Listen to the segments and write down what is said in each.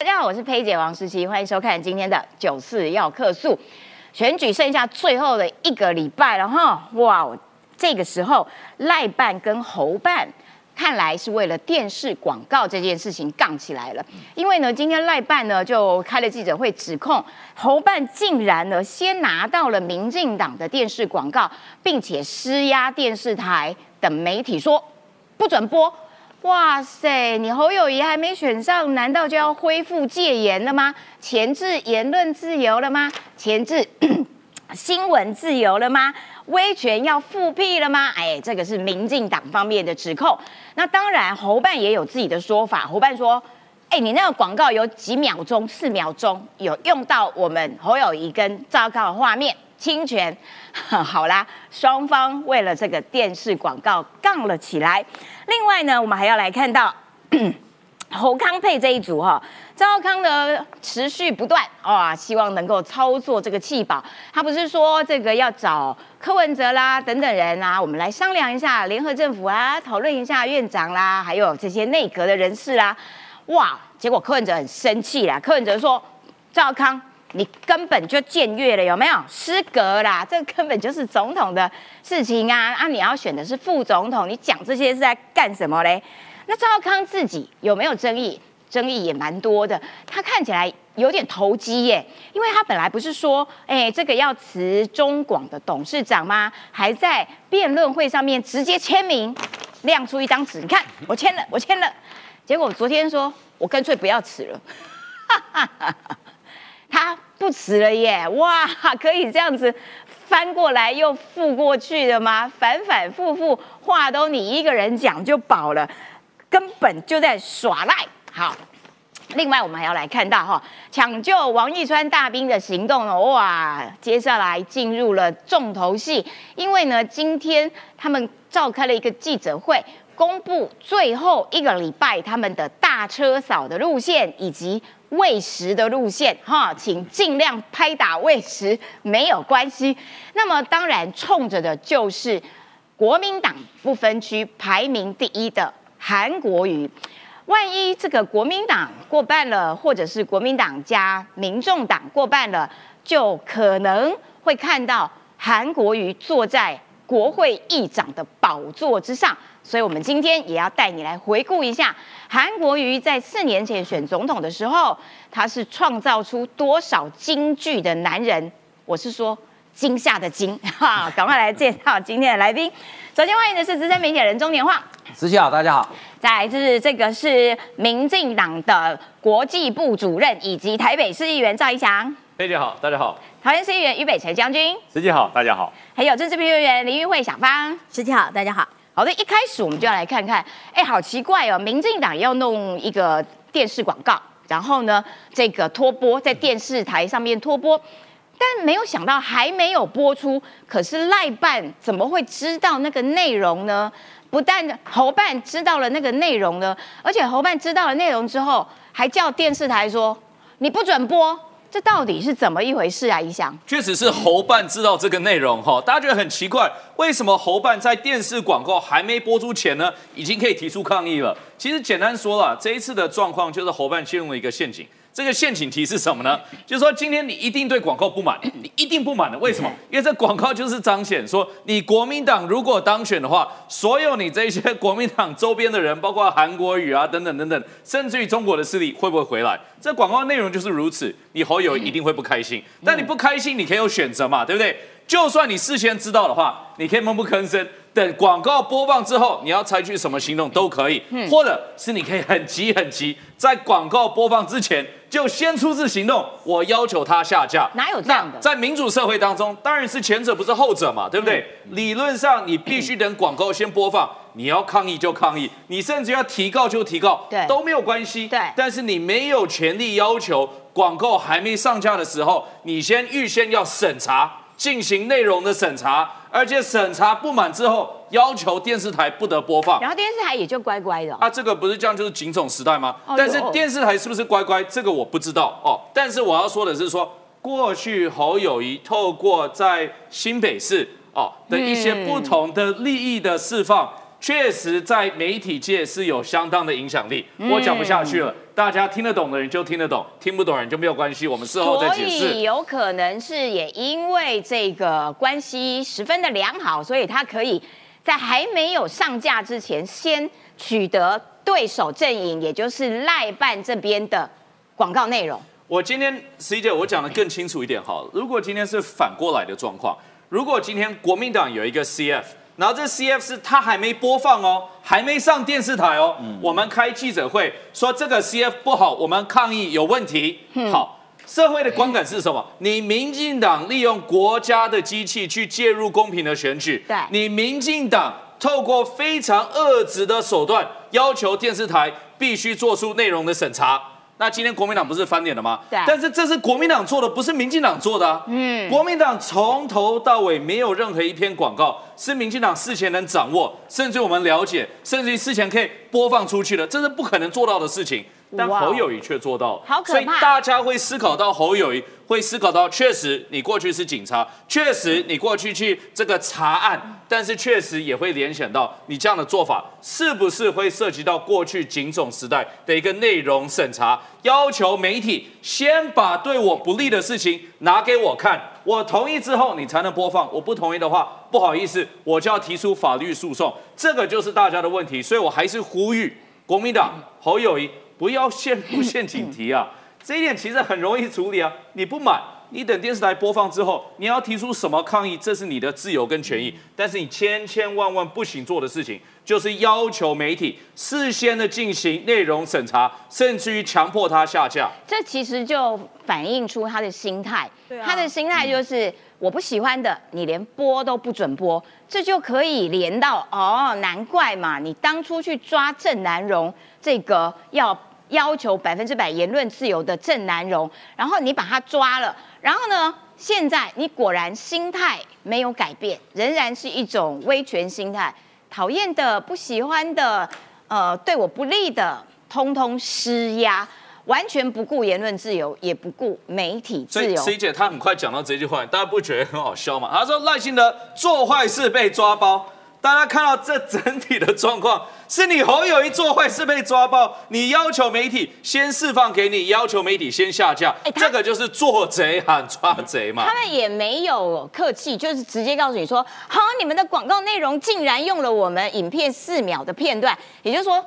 大家好，我是佩姐王诗琪，欢迎收看今天的九四要客诉。选举剩下最后的一个礼拜了哈，哇，这个时候赖办跟侯办。看来是为了电视广告这件事情杠起来了，因为呢，今天赖办呢就开了记者会，指控侯办竟然呢先拿到了民进党的电视广告，并且施压电视台等媒体说不准播。哇塞，你侯友谊还没选上，难道就要恢复戒严了吗？前置言论自由了吗？前置 新闻自由了吗？威权要复辟了吗？哎，这个是民进党方面的指控。那当然，侯办也有自己的说法。侯办说：“哎，你那个广告有几秒钟、四秒钟，有用到我们侯友谊跟赵高的画面，侵权。好啦，双方为了这个电视广告杠了起来。另外呢，我们还要来看到。”侯康佩这一组哈，赵康呢持续不断哇，希望能够操作这个气保。他不是说这个要找柯文哲啦等等人啊，我们来商量一下联合政府啊，讨论一下院长啦，还有这些内阁的人士啦。哇，结果柯文哲很生气啦，柯文哲说：赵康，你根本就僭越了，有没有失格啦？这根本就是总统的事情啊！啊，你要选的是副总统，你讲这些是在干什么嘞？那赵康自己有没有争议？争议也蛮多的。他看起来有点投机耶，因为他本来不是说，哎，这个要辞中广的董事长吗？还在辩论会上面直接签名，亮出一张纸，你看我签了，我签了。结果昨天说我干脆不要辞了，他不辞了耶！哇，可以这样子翻过来又覆过去的吗？反反复复话都你一个人讲就饱了。根本就在耍赖。好，另外我们还要来看到哈，抢救王义川大兵的行动哦，哇，接下来进入了重头戏，因为呢，今天他们召开了一个记者会，公布最后一个礼拜他们的大车扫的路线以及喂食的路线哈，请尽量拍打喂食，没有关系。那么当然冲着的就是国民党不分区排名第一的。韩国瑜，万一这个国民党过半了，或者是国民党加民众党过半了，就可能会看到韩国瑜坐在国会议长的宝座之上。所以，我们今天也要带你来回顾一下韩国瑜在四年前选总统的时候，他是创造出多少京剧的男人？我是说惊吓的惊 哈！赶快来介绍今天的来宾。首先欢迎的是资深媒体人钟年晃。思琪好，大家好。再来就是这个是民进党的国际部主任，以及台北市议员赵一翔。佩姐好，大家好。桃园市议员于北辰将军。思琪好，大家好。还有政治评论员林玉慧小芳。思琪好，大家好。好的，一开始我们就要来看看，哎，好奇怪哦，民进党要弄一个电视广告，然后呢，这个拖播在电视台上面拖播，但没有想到还没有播出，可是赖办怎么会知道那个内容呢？不但侯办知道了那个内容呢，而且侯办知道了内容之后，还叫电视台说你不准播，这到底是怎么一回事啊？一想，确实是侯办知道这个内容哈，大家觉得很奇怪，为什么侯办在电视广告还没播出前呢，已经可以提出抗议了？其实简单说了，这一次的状况就是侯办陷入了一个陷阱。这个陷阱题是什么呢？就是说，今天你一定对广告不满，你一定不满的。为什么？因为这广告就是彰显说，你国民党如果当选的话，所有你这些国民党周边的人，包括韩国语啊等等等等，甚至于中国的势力会不会回来？这广告内容就是如此，你侯友一定会不开心。但你不开心，你可以有选择嘛，对不对？就算你事先知道的话，你可以闷不吭声。等广告播放之后，你要采取什么行动都可以，或者是你可以很急很急，在广告播放之前就先出示行动，我要求他下架。哪有这样的？在民主社会当中，当然是前者不是后者嘛，对不对？理论上你必须等广告先播放，你要抗议就抗议，你甚至要提告就提告，对，都没有关系。对，但是你没有权利要求广告还没上架的时候，你先预先要审查，进行内容的审查。而且审查不满之后，要求电视台不得播放，然后电视台也就乖乖的。啊，这个不是这样，就是警种时代吗？但是电视台是不是乖乖，这个我不知道哦。但是我要说的是，说过去侯友谊透过在新北市哦的一些不同的利益的释放，确实在媒体界是有相当的影响力。我讲不下去了，大家听得懂的人就听得懂，听不懂人就没有关系，我们事后再解所以释。有可能是也因为这个关系十分的良好，所以他可以在还没有上架之前，先取得对手阵营，也就是赖办这边的广告内容。我今天十一姐，我讲的更清楚一点好了。如果今天是反过来的状况，如果今天国民党有一个 CF，然后这 CF 是他还没播放哦，还没上电视台哦，我们开记者会说这个 CF 不好，我们抗议有问题。好，社会的观感是什么？你民进党利用国家的机器去介入公平的选举，对你民进党透过非常恶质的手段，要求电视台必须做出内容的审查。那今天国民党不是翻脸了吗？对但是这是国民党做的，不是民进党做的啊。嗯，国民党从头到尾没有任何一篇广告是民进党事前能掌握，甚至我们了解，甚至于事前可以播放出去的，这是不可能做到的事情。但侯友谊却做到。了，好可怕所以大家会思考到侯友谊，会思考到，确实你过去是警察，确实你过去去这个查案，但是确实也会联想到你这样的做法是不是会涉及到过去警总时代的一个内容审查，要求媒体先把对我不利的事情拿给我看，我同意之后你才能播放，我不同意的话，不好意思，我就要提出法律诉讼，这个就是大家的问题，所以我还是呼吁国民党侯友谊不要陷入陷阱题啊。这一点其实很容易处理啊，你不买，你等电视台播放之后，你要提出什么抗议，这是你的自由跟权益。但是你千千万万不行做的事情，就是要求媒体事先的进行内容审查，甚至于强迫他下架。这其实就反映出他的心态，对啊他的心态就是、我不喜欢的，你连播都不准播，这就可以连到哦，难怪嘛，你当初去抓郑南荣这个要要求百分之百言论自由的郑南荣，然后你把他抓了，然后呢，现在你果然心态没有改变，仍然是一种威权心态，讨厌的、不喜欢的，呃，对我不利的，通通施压。完全不顾言论自由，也不顾媒体所以自由。C 姐她很快讲到这句话，大家不觉得很好笑吗？她说赖清德做坏事被抓包，大家看到这整体的状况，是你侯友谊做坏事被抓包，你要求媒体先释放给你，要求媒体先下架，哎这个就是做贼喊抓贼嘛他。们也没有客气，就是直接告诉你说：“好，你们的广告内容竟然用了我们影片四秒的片段，也就是说，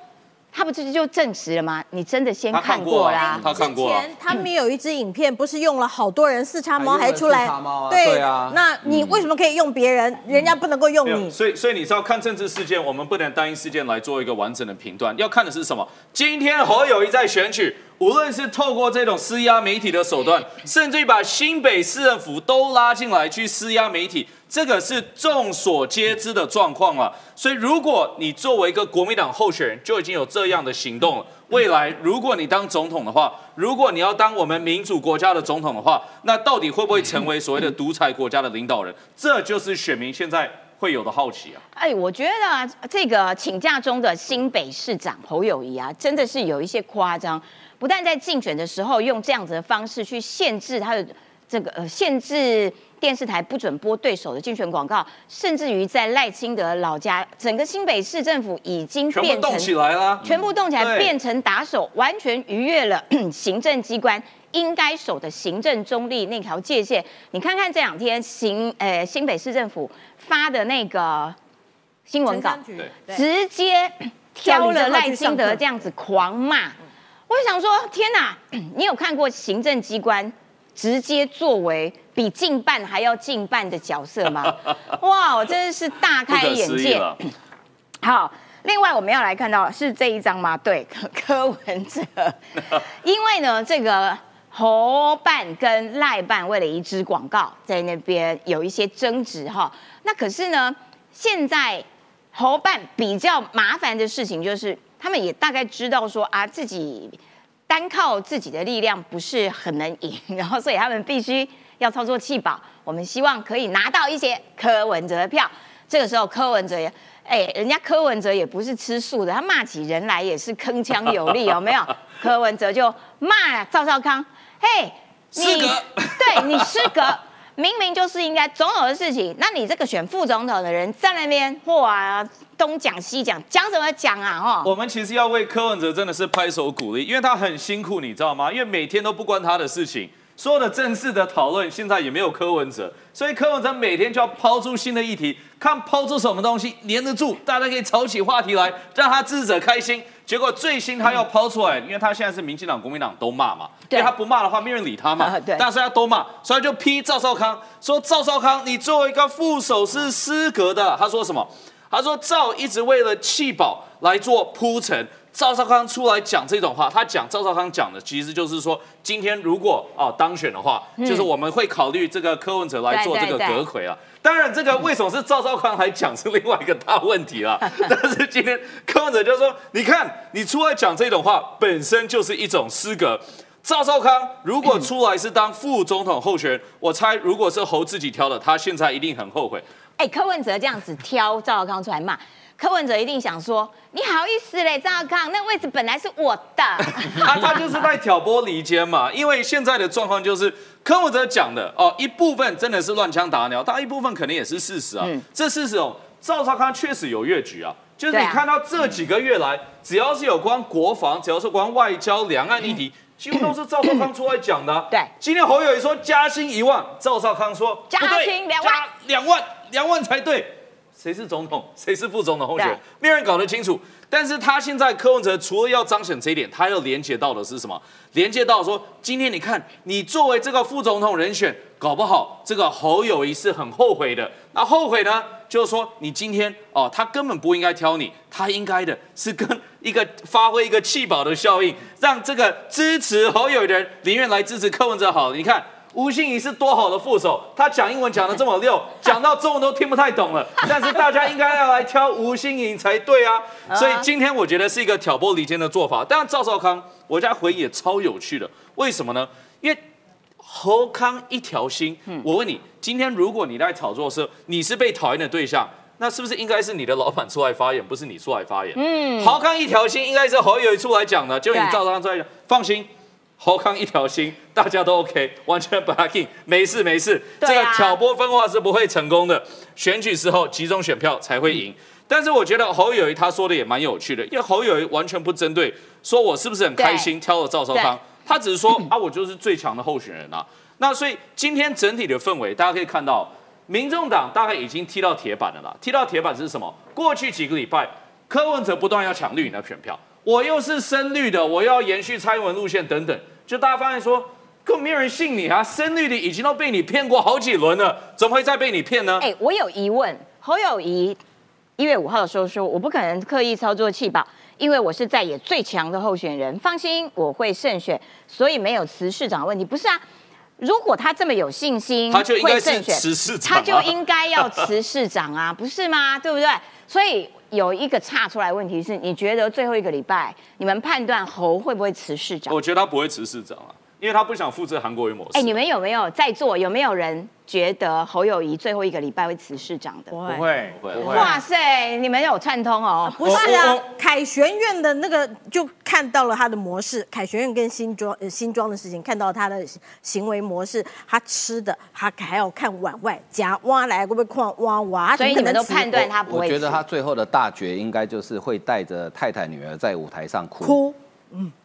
他不这就证实了吗？你真的先看看过啦。他看过啊之前他们有一支影片，不是用了好多人四叉猫还出来四叉猫啊对对啊那你为什么可以用别人，人家不能够用你？所以所以你知道看政治事件，我们不能单一事件来做一个完整的评断，要看的是什么？今天侯友谊在选举，无论是透过这种施压媒体的手段，甚至于把新北市政府都拉进来去施压媒体，这个是众所皆知的状况了。所以如果你作为一个国民党候选人就已经有这样的行动了，未来如果你当总统的话，如果你要当我们民主国家的总统的话，那到底会不会成为所谓的独裁国家的领导人？这就是选民现在会有的好奇啊。哎，我觉得这个请假中的新北市长侯友谊啊，真的是有一些夸张。不但在竞选的时候用这样子的方式去限制他的这个呃限制电视台不准播对手的竞选广告，甚至于在赖清德老家，整个新北市政府已经全部变成动起来了！全部动起来，对变成打手，完全逾越了行政机关应该守的行政中立那条界限。你看看这两天行呃新北市政府发的那个新闻稿直接挑了赖清德这样子狂骂。我就想说，天哪！你有看过行政机关直接作为比近办还要近办的角色吗？哇，我真的是大开眼界。好，另外我们要来看到是这一张吗？对，柯 柯文哲，因为呢，这个侯办跟赖办为了一支广告，在那边有一些争执哈。那可是呢，现在侯办比较麻烦的事情就是，他们也大概知道说啊，自己单靠自己的力量不是很能赢，然后所以他们必须要操作弃保。我们希望可以拿到一些柯文哲的票。这个时候柯文哲也，哎，人家柯文哲也不是吃素的，他骂起人来也是铿锵有力，有没有？柯文哲就骂赵少康，嘿，你对你失格。明明就是应该总有的事情，那你这个选副总统的人在那边哇东讲西讲，讲什么讲啊？哦，我们其实要为柯文哲真的是拍手鼓励，因为他很辛苦，你知道吗？因为每天都不关他的事情，所有的正式的讨论现在也没有柯文哲，所以柯文哲每天就要抛出新的议题，看抛出什么东西黏得住，大家可以炒起话题来，让他支持者开心。结果最新他要抛出来，因为他现在是民进党、国民党都骂嘛，因对为他不骂的话，没人理他嘛啊。对但是他都骂，所以就批赵少康说：“赵少康，你作为一个副手是失格的。”他说什么？他说赵一直为了弃保来做铺陈。赵少康出来讲这种话，他讲赵少康讲的其实就是说，今天如果哦当选的话，就是我们会考虑这个柯文哲来做这个阁魁啊。当然，这个为什么是赵少康来讲是另外一个大问题啦。但是今天柯文哲就说，你看你出来讲这种话，本身就是一种失格。赵少康如果出来是当副总统候选人，我猜如果是侯自己挑的，他现在一定很后悔。哎，柯文哲这样子挑赵少康出来骂，柯文哲一定想说，你好意思嘞，赵少康，那位置本来是我的。他他就是在挑拨离间嘛，因为现在的状况就是柯文哲讲的哦，一部分真的是乱枪打鸟，但一部分可能也是事实啊。嗯这事实哦，赵少康确实有越局啊，就是你看到这几个月来，只要是有关国防，只要是关外交、两岸议题。几乎都是赵少康出来讲的啊、对今天侯友谊说加薪一万，赵少康说加薪两万加两万，两万才对。谁是总统，谁是副总统候选人，没有人搞得清楚。但是他现在柯文哲除了要彰显这一点，他要连接到的是什么？连接到说，今天你看，你作为这个副总统人选，搞不好这个侯友谊是很后悔的。那后悔呢，就是说你今天哦，他根本不应该挑你，他应该的是跟一个发挥一个弃保的效应，让这个支持侯友谊的人宁愿来支持柯文哲好了。你看。吴欣怡是多好的副手，他讲英文讲的这么溜，讲到中文都听不太懂了。但是大家应该要来挑吴欣怡才对啊。所以今天我觉得是一个挑拨离间的做法。当然赵少康，我家回忆也超有趣的，为什么呢？因为侯康一条心。我问你，今天如果你在炒作的时候，你是被讨厌的对象，那是不是应该是你的老板出来发言，不是你出来发言？嗯，侯康一条心应该是侯友谊出来讲的，就你对赵少康出来讲，放心。侯康一条心，大家都 OK，完全不要 king，没事没事。这个挑拨分化是不会成功的，选举时候集中选票才会赢。但是我觉得侯友谊他说的也蛮有趣的，因为侯友谊完全不针对说我是不是很开心挑了赵少康，他只是说 啊我就是最强的候选人啊。那所以今天整体的氛围，大家可以看到，民众党大概已经踢到铁板了啦。踢到铁板是什么？过去几个礼拜，柯文哲不断要抢绿营的选票，我又是深绿的，我要延续蔡英文路线等等，就大家发现说，根本没有人信你啊！深绿的已经都被你骗过好几轮了，怎么会再被你骗呢？哎，我有疑问，侯友谊一月五号的时候说，我不可能刻意操作弃保，因为我是在野最强的候选人，放心，我会胜选，所以没有辞市长的问题。不是啊，如果他这么有信心，他就应该是会胜选辞市长啊他就应该要辞市长啊，不是吗？对不对？所以有一个差出来问题是，你觉得最后一个礼拜，你们判断侯会不会辞市长？我觉得他不会辞市长啊，因为他不想复制韩国瑜模式。哎，你们有没有在座？有没有人觉得侯友谊最后一个礼拜会辞市长的？不不会不会不会，哇塞，你们有串通哦！不是啊凯旋院的那个就看到了他的模式，凯旋院跟新庄呃新庄的事情，看到他的行为模式，他吃的，他还要看碗外夹挖来会不会看挖挖，所以你们都判断他不会辞。我觉得他最后的大决应该就是会带着太太女儿在舞台上哭。哭，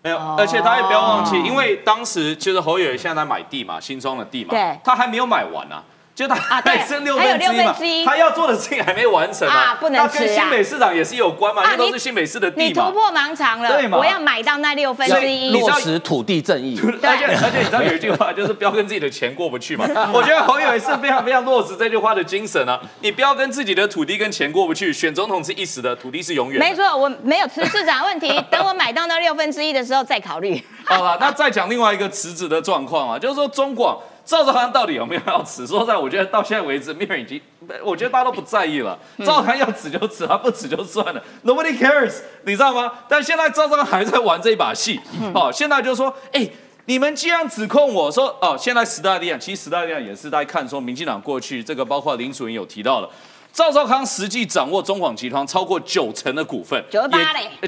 没有，而且大家也不要忘记，因为当时就是侯友宜现在在买地嘛，新庄的地嘛，对他还没有买完啊。就他还剩六分之一嘛六分之一，他要做的事情还没完成啊不能那跟吃啊新北市长也是有关嘛，因为都是新北市的你地嘛。突破盲肠了对，嘛我要买到那六分之一落实土地正义，而且而且你知道 有一句话就是不要跟自己的钱过不去嘛。我觉得侯友宜是非常非常落实这句话的精神啊，你不要跟自己的土地跟钱过不去，选总统是一时的，土地是永远的。没错，我没有辞市长的问题，等我买到那六分之一的时候再考虑。好了，那再讲另外一个辞职的状况啊，就是说中广赵少康到底有没有要辞？说实在，我觉得到现在为止，没有人已经，我觉得大家都不在意了。赵少康要辞就辞，他不辞就算了，Nobody cares，你知道吗？但现在赵少康还在玩这一把戏。哦，现在就说，哎。你们既然指控我说，哦，现在时代力量，其实时代力量也是在看说，民进党过去这个包括林楚云有提到了，赵少康实际掌握中广集团超过九成的股份，九十八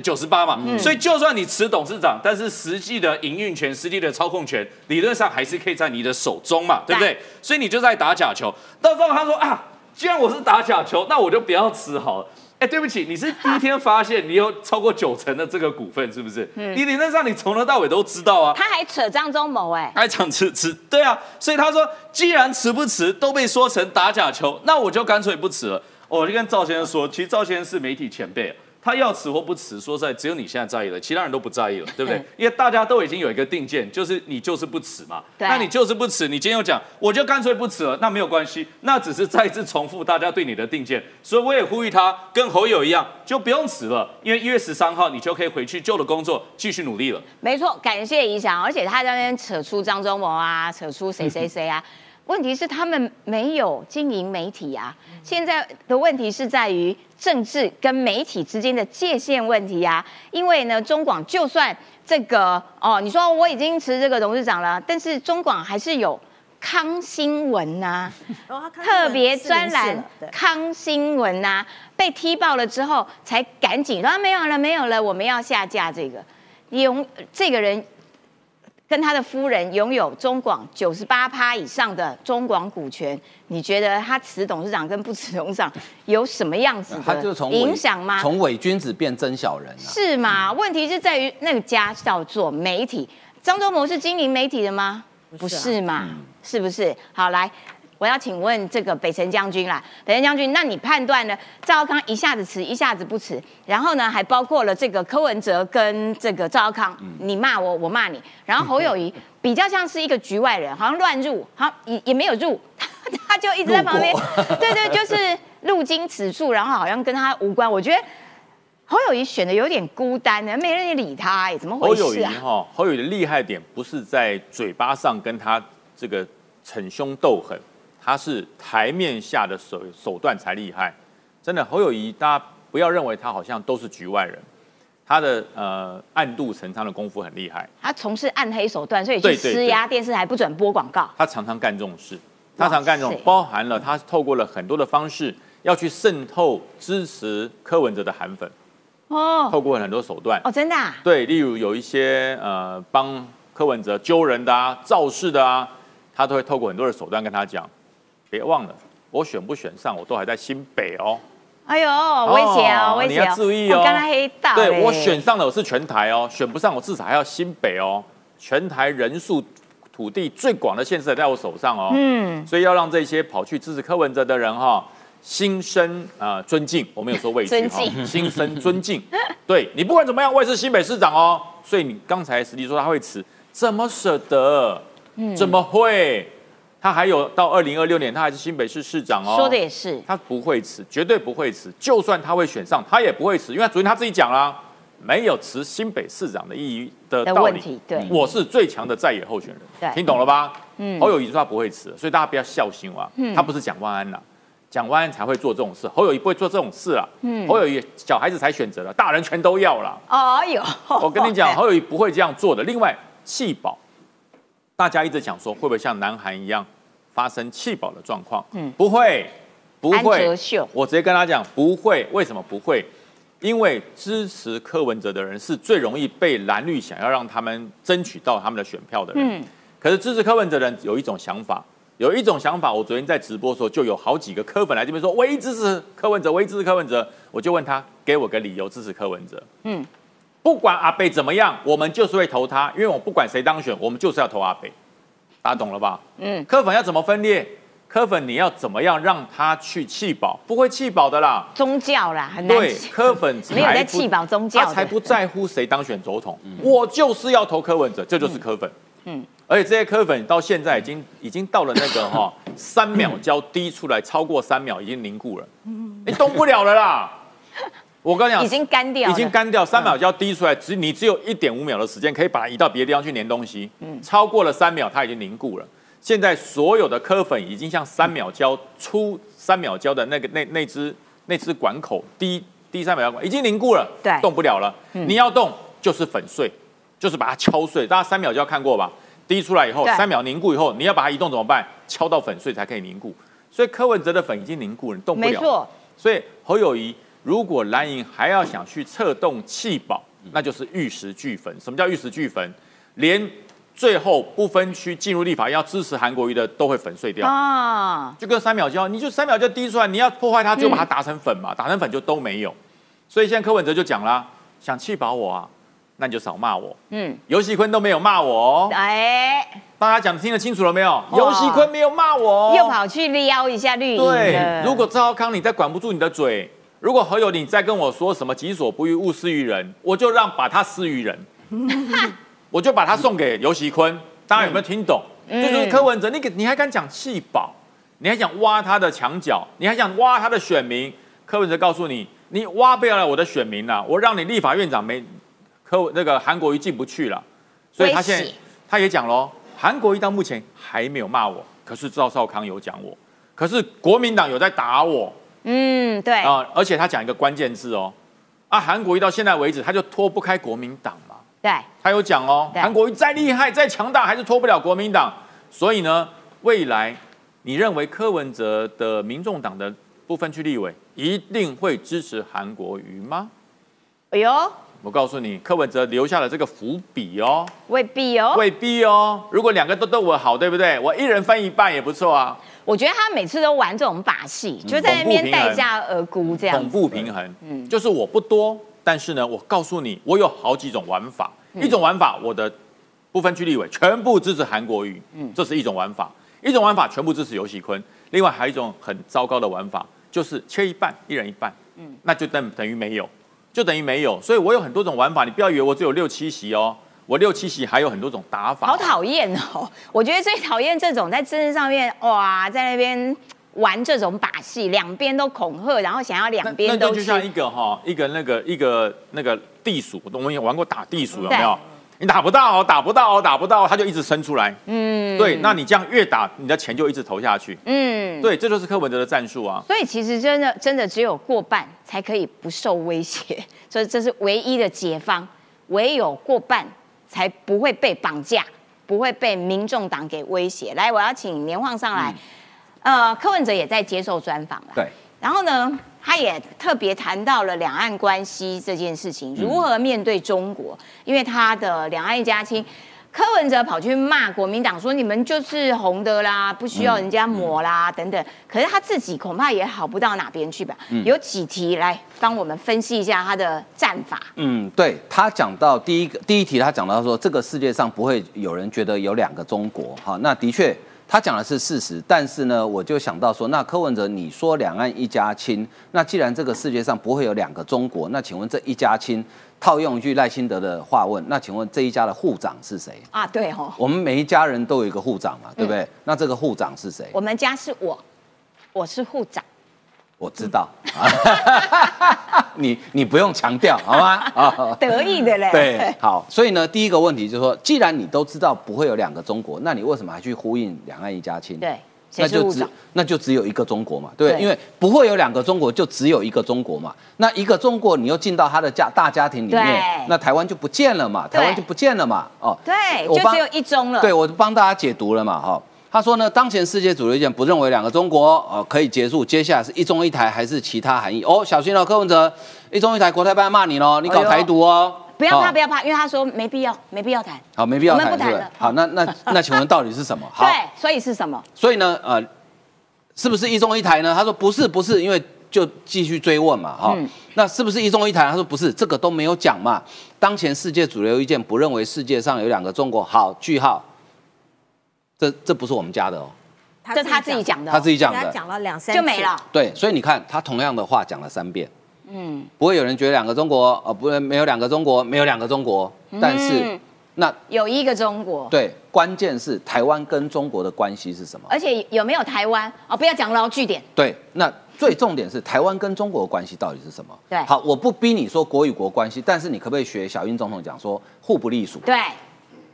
九十八嘛，所以就算你持董事长，但是实际的营运权、实际的操控权，理论上还是可以在你的手中嘛，对不对？所以你就在打假球。到时候他说啊，既然我是打假球，那我就不要辞好了。哎，对不起，你是第一天发现你有超过九成的这个股份，是不是？你理论上你从头到尾都知道啊。他还扯张忠谋哎，还讲辞辞，对啊，所以他说，既然辞不辞都被说成打假球，那我就干脆不辞了。我就跟赵先生说，其实赵先生是媒体前辈，他要辞或不辞，说实在，只有你现在在意了，其他人都不在意了，对不对嗯？因为大家都已经有一个定见，就是你就是不辞嘛。那你就是不辞，你今天又讲，我就干脆不辞了，那没有关系，那只是再一次重复大家对你的定见。所以我也呼吁他跟侯友一样，就不用辞了，因为一月十三号你就可以回去旧的工作继续努力了。没错，感谢怡翔，而且他在那边扯出张忠谋啊，扯出谁谁谁啊。问题是他们没有经营媒体啊，现在的问题是在于政治跟媒体之间的界限问题啊。因为呢，中广就算这个哦，你说我已经辞这个董事长了，但是中广还是有康新闻呐、特别404专栏康新闻呐、被踢爆了之后，才赶紧说、啊、没有了，没有了，我们要下架这个。用这个人跟他的夫人拥有中广九十八趴以上的中广股权，你觉得他辞董事长跟不辞董事长有什么样子他就的从影响吗？从伪君子变真小人啊。是吗？问题是在于那个家叫做媒体，张忠谋是经营媒体的吗？不是嘛？是不是？好，来，我要请问这个北辰将军啦，北辰将军，那你判断呢？赵少康一下子辞，一下子不辞，然后呢，还包括了这个柯文哲跟这个赵少康，你骂我，我骂你，然后侯友谊 比较像是一个局外人，好像乱入，好也也没有入，他就一直在旁边路，对对，就是路经此处，然后好像跟他无关。我觉得侯友谊选的有点孤单呢，没人理他，哎，怎么回事侯友谊？哈，侯友谊的厉害点不是在嘴巴上跟他这个逞凶斗狠，他是台面下的手手段才厉害。真的，侯友谊大家不要认为他好像都是局外人，他的呃暗度陈仓的功夫很厉害，他从事暗黑手段，所以去施压电视台不准播广告。他常常干这种事，他常干这，种包含了他透过了很多的方式要去渗透支持柯文哲的韩粉，哦透过很多手段。哦，真的、啊？对，例如有一些呃帮柯文哲揪人的啊、造势的啊，他都会透过很多的手段跟他讲，别忘了我选不选上，我都还在新北哦。哎呦，危险哦，威胁你要注意哦我刚才黑道对我选上了，我是全台哦，选不上我至少还要新北哦，全台人数土地最广的县市在我手上哦。嗯，所以要让这些跑去支持柯文哲的人哈、心生啊、呃尊敬，我没有说畏惧哈、心生尊敬。对你不管怎么样，我也是新北市长哦。所以你刚才实际说他会辞，怎么舍得？嗯怎么会？他还有到二零二六年，他还是新北市市长哦。说的也是，他不会辞，绝对不会辞。就算他会选上，他也不会辞，因为他昨天他自己讲啦，没有辞新北市长的意义的的道理。问题，对，我是最强的在野候选人，对听懂了吧？嗯侯友谊说他不会辞，所以大家不要笑心啊。他不是蒋万安呐，蒋万安才会做这种事，侯友谊不会做这种事啊。侯友谊小孩子才选择了，大人全都要了。哦哟，我跟你讲，侯友谊不会这样做的。另外，弃保，大家一直讲说会不会像南韩一样发生弃保的状况？嗯不会，不会。我直接跟他讲不会，为什么不会？因为支持柯文哲的人是最容易被蓝绿想要让他们争取到他们的选票的人。嗯，可是支持柯文哲的人有一种想法，有一种想法，我昨天在直播的时候就有好几个柯粉来这边说，我一支持柯文哲，我一支持柯文哲，我就问他，给我个理由支持柯文哲。嗯，不管阿贝怎么样，我们就是会投他，因为我不管谁当选，我们就是要投阿贝，大家懂了吧？嗯，柯粉要怎么分裂？柯粉你要怎么样让他去弃保？不会弃保的啦。宗教啦，很难对，柯粉才 没有在不弃保宗教的他才不在乎谁当选总统，我就是要投柯文哲，这就是柯粉。嗯嗯，而且这些柯粉到现在已经已经到了那个 哈、三秒胶滴出来超过三秒已经凝固了，你动不了了啦。我跟你讲，已经干掉，已经干掉，三秒就要滴出来，只你只有一点五秒的时间可以把它移到别的地方去粘东西。嗯超过了三秒，它已经凝固了。现在所有的科粉已经像三秒胶出三秒胶的那个那那只那只管口滴滴三秒胶管已经凝固了，对嗯动不了了。你要动就是粉碎，就是把它敲碎。大家三秒胶看过吧？滴出来以后，三秒凝固以后，你要把它移动怎么办？敲到粉碎才可以凝固。所以柯文哲的粉已经凝固了，你动不了。没错，所以侯友谊如果蓝营还要想去策动弃保，那就是玉石俱焚。什么叫玉石俱焚？连最后不分区进入立法要支持韩国瑜的都会粉碎掉。啊，就跟三秒胶，你就三秒就滴出来，你要破坏它，就把它打成粉嘛，打成粉就都没有。所以现在柯文哲就讲啦，想气保我啊，那你就少骂我。嗯，尤喜坤都没有骂我哦，哎，大家讲听得清楚了没有？尤喜坤没有骂我哦，又跑去撩一下绿营对，如果赵少康你再管不住你的嘴，如果何友你再跟我说什么己所不欲勿施于人，我就让把他施于人，我就把他送给尤喜坤。大家有没有听懂？嗯。这就是柯文哲，你给你还敢讲弃保，你还想挖他的墙角，你还想挖他的选民？柯文哲告诉你，你挖不了我的选民了，我让你立法院长没柯那个韩国瑜进不去了，所以他现在他也讲喽，韩国瑜到目前还没有骂我，可是赵少康有讲我，可是国民党有在打我嗯，对，啊、而且他讲一个关键字哦，啊，韩国瑜到现在为止他就脱不开国民党嘛，对，他有讲哦，对韩国瑜再厉害再强大还是脱不了国民党，所以呢，未来你认为柯文哲的民众党的部分区立委一定会支持韩国瑜吗？哎呦，我告诉你，柯文哲留下了这个伏笔哦。未必哦。未必哦。如果两个都对我好，对不对？我一人分一半也不错啊。我觉得他每次都玩这种把戏，就在那边待价而沽这样恐。怖平衡，嗯，就是我不多，但是呢，我告诉你，我有好几种玩法。嗯一种玩法，我的不分区立委全部支持韩国瑜，嗯，这是一种玩法；一种玩法全部支持尤喜坤。另外还有一种很糟糕的玩法，就是切一半，一人一半，嗯，那就等等于没有，就等于没有。所以我有很多种玩法，你不要以为我只有六七席哦，我六七席还有很多种打法。好讨厌哦！我觉得最讨厌这种在政治上面哇，在那边玩这种把戏，两边都恐吓，然后想要两那边都去那就像一个哈，一个那个一个那个地鼠，我们也玩过打地鼠，有没有？你打不到，哦打不到，哦打不到，它就一直伸出来。嗯，对，那你这样越打，你的钱就一直投下去。嗯，对，这就是柯文哲的战术啊。所以其实真的真的只有过半才可以不受威胁，所以这是唯一的解方，唯有过半才不会被绑架，不会被民众党给威胁。来，我要请年晃上来，呃，柯文哲也在接受专访了。对，然后呢，他也特别谈到了两岸关系这件事情，如何面对中国，因为他的两岸一家亲。柯文哲跑去骂国民党说：“你们就是红的啦，不需要人家抹啦，等等。”可是他自己恐怕也好不到哪边去吧。有几题来帮我们分析一下他的战法。嗯，对他讲到第一个第一题，他讲到说这个世界上不会有人觉得有两个中国，哈，那的确他讲的是事实，但是呢，我就想到说，那柯文哲你说两岸一家亲，那既然这个世界上不会有两个中国，那请问这一家亲，套用一句赖清德的话问，那请问这一家的护长是谁？啊，对哦，我们每一家人都有一个护长嘛，对不对？那这个护长是谁？我们家是我，我是护长。我知道，你你不用强调好吗？啊。得意的嘞。对，好，所以呢，第一个问题就是说，既然你都知道不会有两个中国，那你为什么还去呼应两岸一家亲？对，谁那就只？那就只有一个中国嘛，对不对？对因为不会有两个中国，就只有一个中国嘛。那一个中国，你又进到他的家大家庭里面，那台湾就不见了嘛，台湾就不见了嘛。哦，对，我就只有一中了。对，我帮大家解读了嘛，哈。他说呢，当前世界主流意见不认为两个中国呃可以结束，接下来是一中一台还是其他含义？哦，小心了，柯文哲，一中一台，国台办骂你喽，你搞台独哦。不要怕，哦不要怕，因为他说没必要，没必要谈。好，没必要谈我们不谈了？好，那那那，请问到底是什么？好，对，所以是什么？所以呢，呃，是不是一中一台呢？他说不是，不是，因为就继续追问嘛，哈、嗯那是不是一中一台？他说不是，这个都没有讲嘛。当前世界主流意见不认为世界上有两个中国，好，句号。这这不是我们家的哦，这他自己讲的哦。他自己讲的。他讲了两三次就没了。对，所以你看，他同样的话讲了三遍，嗯，不会有人觉得两个中国，呃，不会没有两个中国，没有两个中国，但是、嗯那有一个中国。对，关键是台湾跟中国的关系是什么？而且有没有台湾？哦，不要讲了，据点。对，那最重点是台湾跟中国的关系到底是什么？对好，我不逼你说国与国关系，但是你可不可以学小英总统讲说互不隶属？对，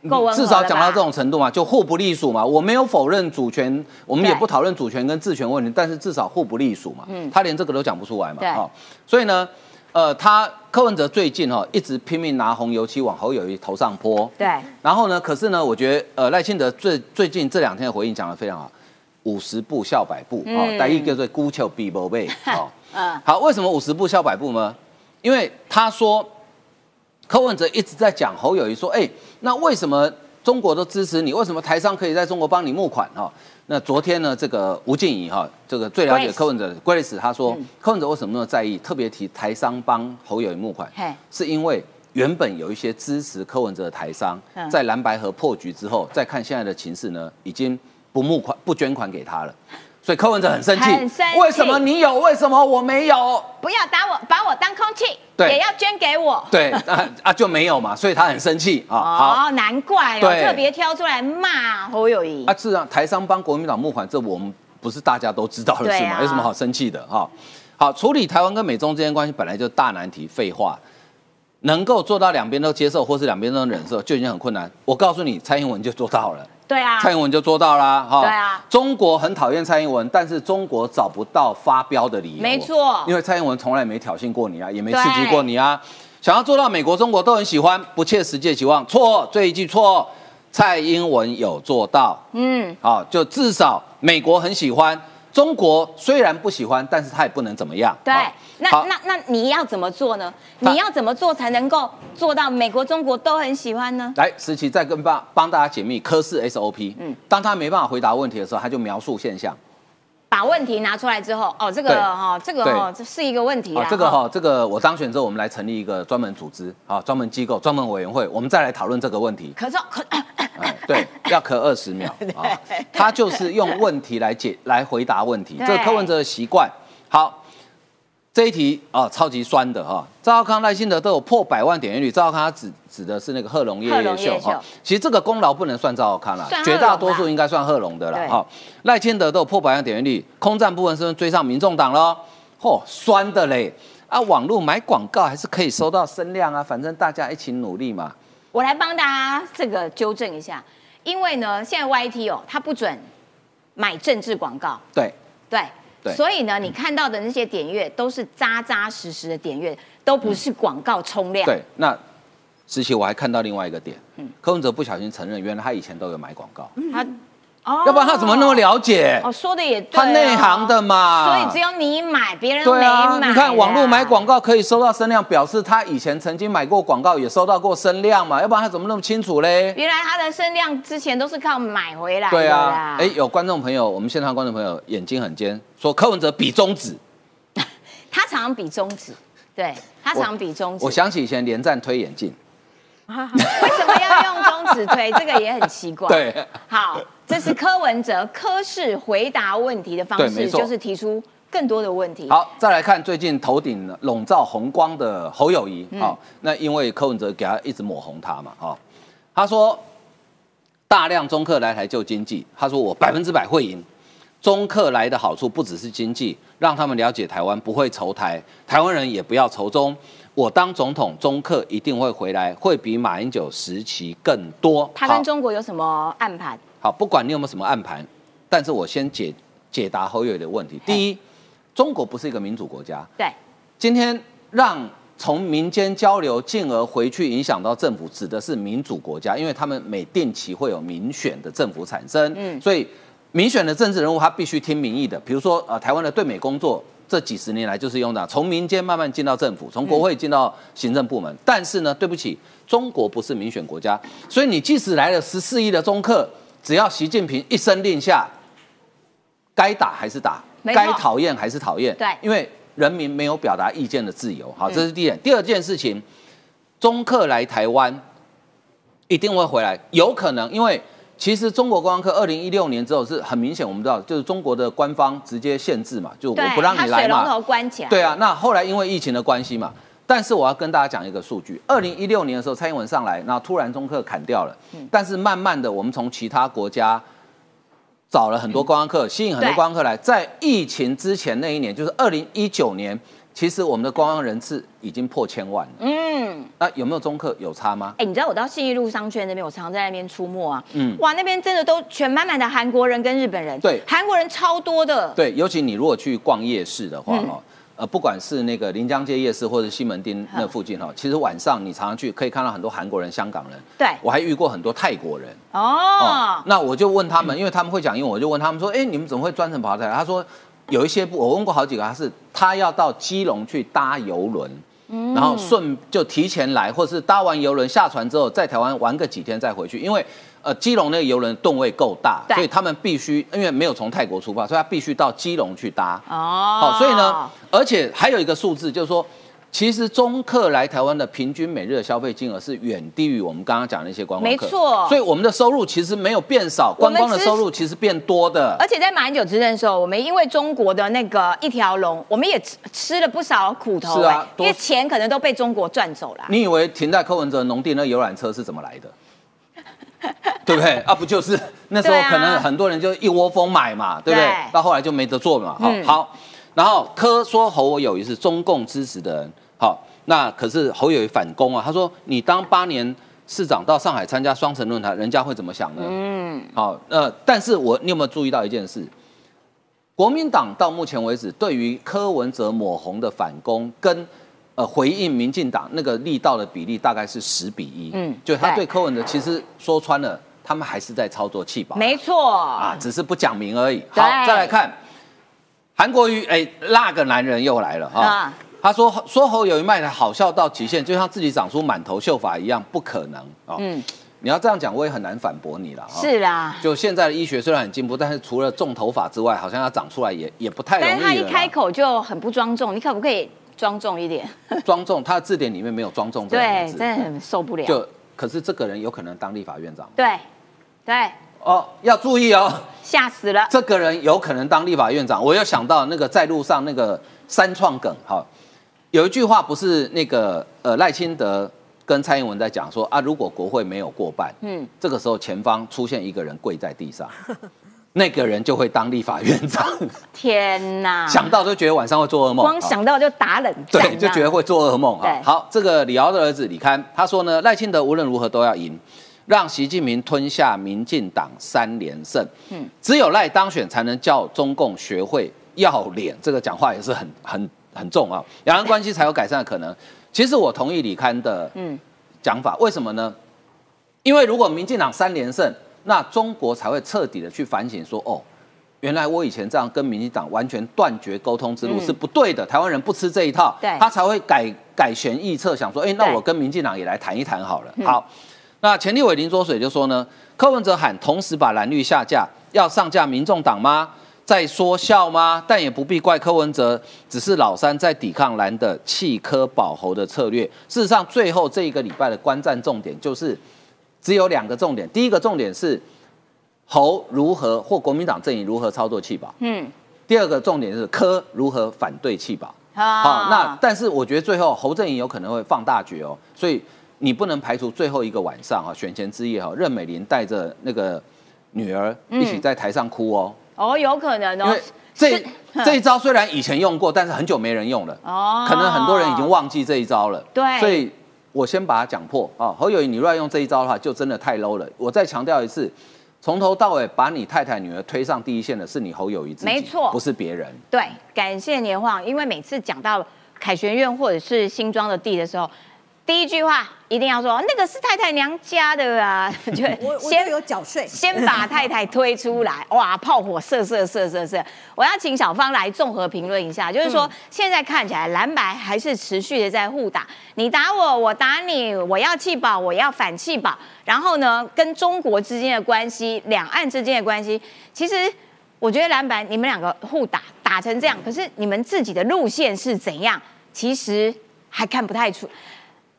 够至少讲到这种程度嘛，就互不隶属嘛。我没有否认主权，我们也不讨论主权跟治权问题，但是至少互不隶属嘛。嗯他连这个都讲不出来嘛。对哦，所以呢，呃，他柯文哲最近哈、一直拼命拿红油漆往侯友谊头上泼。对，然后呢，可是呢，我觉得呃赖清德最最近这两天的回应讲得非常好。五十步笑百步嗯哦，第一叫做孤丘比伯贝哦。嗯，好，为什么五十步笑百步呢？因为他说柯文哲一直在讲侯友谊说，哎，那为什么中国都支持你？为什么台商可以在中国帮你募款？哈、那昨天呢，这个吴静怡哈，这个最了解柯文哲的 Grace，他说、嗯柯文哲为什么那么在意，特别提台商帮侯友谊募款，是因为原本有一些支持柯文哲的台商嗯，在蓝白河破局之后，再看现在的情势呢，已经不募款、不捐款给他了。所以柯文哲很生气，很生气为什么你有，为什么我没有？不要打我，把我当空气，对也要捐给我。对，啊啊就没有嘛，所以他很生气啊。好，哦，难怪哦，特别挑出来骂侯友谊。啊，是啊，台商帮国民党募款，这我们不是大家都知道的事吗？有什么好生气的哈？好，处理台湾跟美中之间关系本来就大难题，废话。能够做到两边都接受，或是两边都能忍受，就已经很困难。我告诉你，蔡英文就做到了。对啊，蔡英文就做到啦，哈。对啊中国很讨厌蔡英文，但是中国找不到发飙的理由。没错因为蔡英文从来没挑衅过你啊，也没刺激过你啊。想要做到美国、中国都很喜欢，不切实际的期望，错，这一句错。蔡英文有做到，嗯，啊，就至少美国很喜欢，中国虽然不喜欢，但是他也不能怎么样。对。那那那你要怎么做呢？你要怎么做才能够做到美国、中国都很喜欢呢？来，石琪再跟帮帮大家解密科氏 SOP。嗯嗯，当他没办法回答问题的时候，他就描述现象。把问题拿出来之后，哦，这个对哈，这个哈，这是一个问题啦。哦，这个哈，这个我当选之后，我们来成立一个专门组织，啊，专门机构、专门委员会，我们再来讨论这个问题。可是可哎，对，要咳二十秒 啊，他就是用问题来解来回答问题，这是柯文哲的习惯。好，这一题啊，超级酸的哈，赵少康、赖清德都有破百万点阅率，赵少康他指指的是那个贺龙夜贺夜秀秀哈，其实这个功劳不能算赵少康啦算，贺龙绝大多啦数应该算贺龙的对啦哈。赖清德都有破百万点阅率，空战部分是不是追上民众党喽？嚯、酸的嘞！啊，网络买广告还是可以收到声量啊，反正大家一起努力嘛。我来帮大家这个纠正一下，因为呢，现在 YT 哦，它不准买政治广告，对，对。对。所以呢，你看到的那些点阅都是扎扎实实的点阅，都不是广告冲量。对，那实习我还看到另外一个点，嗯柯文哲不小心承认，原来他以前都有买广告，他哦要不然他怎么那么了解？哦，说的也对、他内行的。嘛。所以只有你买，别人没买。你看网络买广，告可以收到声量，表示他以前曾经买过广告，也收到过声量嘛，要不然他怎么那么清楚嘞？原来他的声量之前都是靠买回来的对啊，哎，有观众朋友，我们现场观众朋友眼睛很尖，说柯文哲比中指。他常常比中指，对他常比中指。我想起以前连战推眼镜，为什么要用中指推？这个也很奇怪。对，好，这是柯文哲柯氏回答问题的方式，就是提出更多的问题。好，再来看最近头顶笼罩红光的侯友谊，嗯好、那因为柯文哲给他一直抹红他嘛，好、他说大量中客来台救经济，他说我百分之百会赢。中客来的好处不只是经济，让他们了解台湾不会仇台，台湾人也不要仇中。我当总统，中客一定会回来，会比马英九时期更多。他跟中国有什么暗盘？好，不管你有没有什么暗盘，但是我先解解答侯友宜的问题。第一，中国不是一个民主国家，对，今天让从民间交流，进而回去影响到政府，指的是民主国家，因为他们每定期会有民选的政府产生，嗯所以民选的政治人物他必须听民意的。比如说，呃，台湾的对美工作。这几十年来就是用的，从民间慢慢进到政府，从国会进到行政部门。但是呢，对不起，中国不是民选国家，所以你即使来了十四亿的中客，只要习近平一声令下，该打还是打，该讨厌还是讨厌。对因为人民没有表达意见的自由。好，嗯这是第一点。第二件事情，中客来台湾一定会回来，有可能，因为其实中国观光客二零一六年之后是很明显，我们知道就是中国的官方直接限制嘛，就我，不让你来嘛。水龙头关起来。对啊，那后来因为疫情的关系嘛，但是我要跟大家讲一个数据：二零一六年的时候，蔡英文上来，那突然中客砍掉了，嗯但是慢慢的，我们从其他国家找了很多观光客，吸引很多对观光客来。在疫情之前那一年，就是二零一九年，其实我们的观光人次已经破千万了。嗯，那有没有中客有差吗？哎，你知道我到信义路商圈那边，我常常在那边出没啊。嗯哇，那边真的都全满满的韩国人跟日本人。对韩国人超多的。对，尤其你如果去逛夜市的话，嗯哦，呃，不管是那个临江街夜市或者西门町那附近哈，其实晚上你常常去可以看到很多韩国人、香港人，对我还遇过很多泰国人。哦，那我就问他们，因为他们会讲英文，我就问他们说，哎，你们怎么会专程跑到台？他说有一些不，我问过好几个，他是他要到基隆去搭游轮。然后顺就提前来，或是搭完游轮下船之后，在台湾玩个几天再回去，因为呃基隆那个游轮吨位够大，所以他们必须因为没有从泰国出发，所以他必须到基隆去搭。哦，好，所以呢，而且还有一个数字就是说。其实中客来台湾的平均每日的消费金额是远低于我们刚刚讲的那些观光客，没错所以我们的收入其实没有变少，观光的收入其实变多的。而且在马英九执政的时候，我们因为中国的那个一条龙，我们也吃吃了不少苦头、是啊因为钱可能都被中国赚走了。你以为停在柯文哲农地那游览车是怎么来的？对不对？啊，不就是那时候可能很多人就一窝蜂买嘛，对不对？对到后来就没得做嘛。好、嗯好，然后柯说侯友谊是中共支持的人，好，那可是侯友谊反攻啊，他说你当八年市长到上海参加双城论坛，人家会怎么想呢？嗯，好，呃，但是我你有没有注意到一件事？国民党到目前为止对于柯文哲抹红的反攻跟呃回应民进党那个力道的比例大概是十比一，嗯嗯，就他对对柯文哲其实说穿了，他们还是在操作气保，没错啊，只是不讲明而已。对好，再来看韩国瑜，哎，那个男人又来了哈。啊他说说侯友谊卖的好笑到极限，就像自己长出满头秀发一样，不可能哦。嗯，你要这样讲，我也很难反驳你了。哈是啦。就现在的医学虽然很进步，但是除了种头发之外，好像要长出来也也不太容易。但是他一开口就很不庄重，你可不可以庄重一点？庄重，他的字典里面没有庄重这两，个字。真的很受不了。就可是这个人有可能当立法院长对，对，哦，要注意哦，吓死了。这个人有可能当立法院长。我又想到那个在路上那个三创梗，哈，有一句话不是那个呃赖清德跟蔡英文在讲说啊，如果国会没有过半，嗯，这个时候前方出现一个人跪在地上，那个人就会当立法院长。天哪！想到就觉得晚上会做噩梦，光想到就打冷战啊。对，就觉得会做噩梦啊。好，这个李敖的儿子李堪他说呢，赖清德无论如何都要赢，让习近平吞下民进党三连胜。嗯，只有赖当选才能叫中共学会要脸。这个讲话也是很很很重啊，两岸关系才有改善的可能。其实我同意李刊的嗯讲法，为什么呢？因为如果民进党三连胜，那中国才会彻底的去反省说，哦，原来我以前这样跟民进党完全断绝沟通之路嗯是不对的，台湾人不吃这一套，他才会改改弦易辙，想说，哎，那我跟民进党也来谈一谈好了。嗯好，那钱立伟林卓水就说呢，柯文哲喊同时把蓝绿下架，要上架民众党吗？在说笑吗？但也不必怪柯文哲，只是老三在抵抗蓝的弃柯保侯的策略。事实上，最后这一个礼拜的观战重点就是只有两个重点，第一个重点是侯如何或国民党阵营如何操作弃保，嗯，第二个重点是柯如何反对弃保。好好，那但是我觉得最后侯阵营有可能会放大决哦，所以你不能排除最后一个晚上哈，选前之夜哈，任美玲带着那个女儿一起在台上哭哦，哦，有可能哦。这这一招虽然以前用过，但是很久没人用了，哦可能很多人已经忘记这一招了。对所以我先把它讲破啊。侯友谊，你乱用这一招的话，就真的太 low 了。我再强调一次，从头到尾把你太太女儿推上第一线的是你侯友谊自己，没错不是别人。对，感谢年晃，因为每次讲到凯旋院或者是新庄的地的时候，第一句话一定要说那个是太太娘家的啊，就先都有缴税。先把太太推出来，哇，炮火射射射射射！我要请小芳来综合评论一下，就是说、现在看起来蓝白还是持续的在互打，你打我，我打你，我要弃保，我要反弃保，然后呢，跟中国之间的关系，两岸之间的关系，其实我觉得蓝白你们两个互打打成这样，可是你们自己的路线是怎样，其实还看不太出。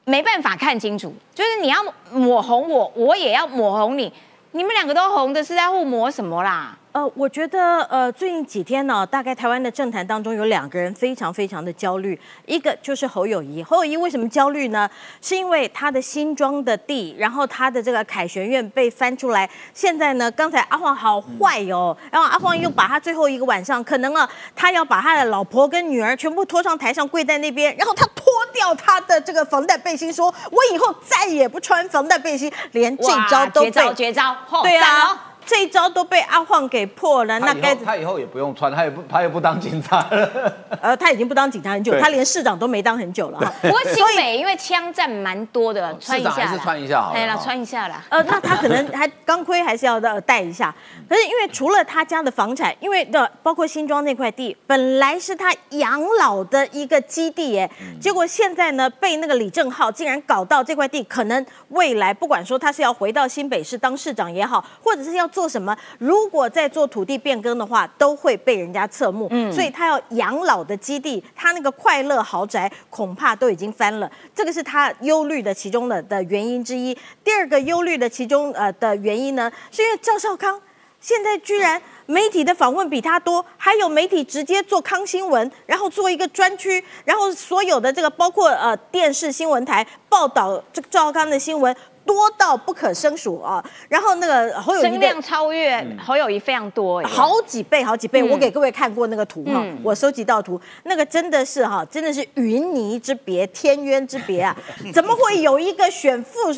没办法看清楚，就是你要抹红我，我也要抹红你，你们两个都红的是在互抹什么啦？呃，我觉得呃，最近几天呢，大概台湾的政坛当中有两个人非常非常的焦虑，一个就是侯友谊。侯友谊为什么焦虑呢？是因为他的新庄的地，然后他的这个凯旋院被翻出来，现在呢，刚才阿晃好坏哦，然后阿晃又把他最后一个晚上，可能啊，他要把他的老婆跟女儿全部拖上台上跪在那边，然后他脱掉他的这个防弹背心，说我以后再也不穿防弹背心，连这招都被绝招绝招，吼对啊这一招都被阿晃给破了，那该他以后也不用穿，他也不他也不当警察了。呃，他已经不当警察很久，他连市长都没当很久了哈。不过新北因为枪战蛮多的，穿一下是穿一下好了哎啦，穿一下啦。呃，那他可能还钢盔还是要呃带一下。可是因为除了他家的房产，因为的包括新庄那块地，本来是他养老的一个基地耶，结果现在呢被那个李正浩竟然搞到这块地，可能未来不管说他是要回到新北市当市长也好，或者是要做什么，如果在做土地变更的话，都会被人家侧目。所以他要养老的基地，他那个快乐豪宅恐怕都已经翻了，这个是他忧虑的其中的的原因之一。第二个忧虑的其中呃的原因呢，是因为赵少康现在居然媒体的访问比他多，还有媒体直接做康新闻，然后做一个专区，然后所有的这个包括呃电视新闻台报道这个赵少康的新闻。多到不可胜数啊！然后那个侯友谊的声量超越侯友谊非常多哎。好几倍，好几倍。嗯我给各位看过那个图哈，嗯我收集到图，那个真的是哈，真的是云泥之别，天渊之别啊！怎么会有一个选副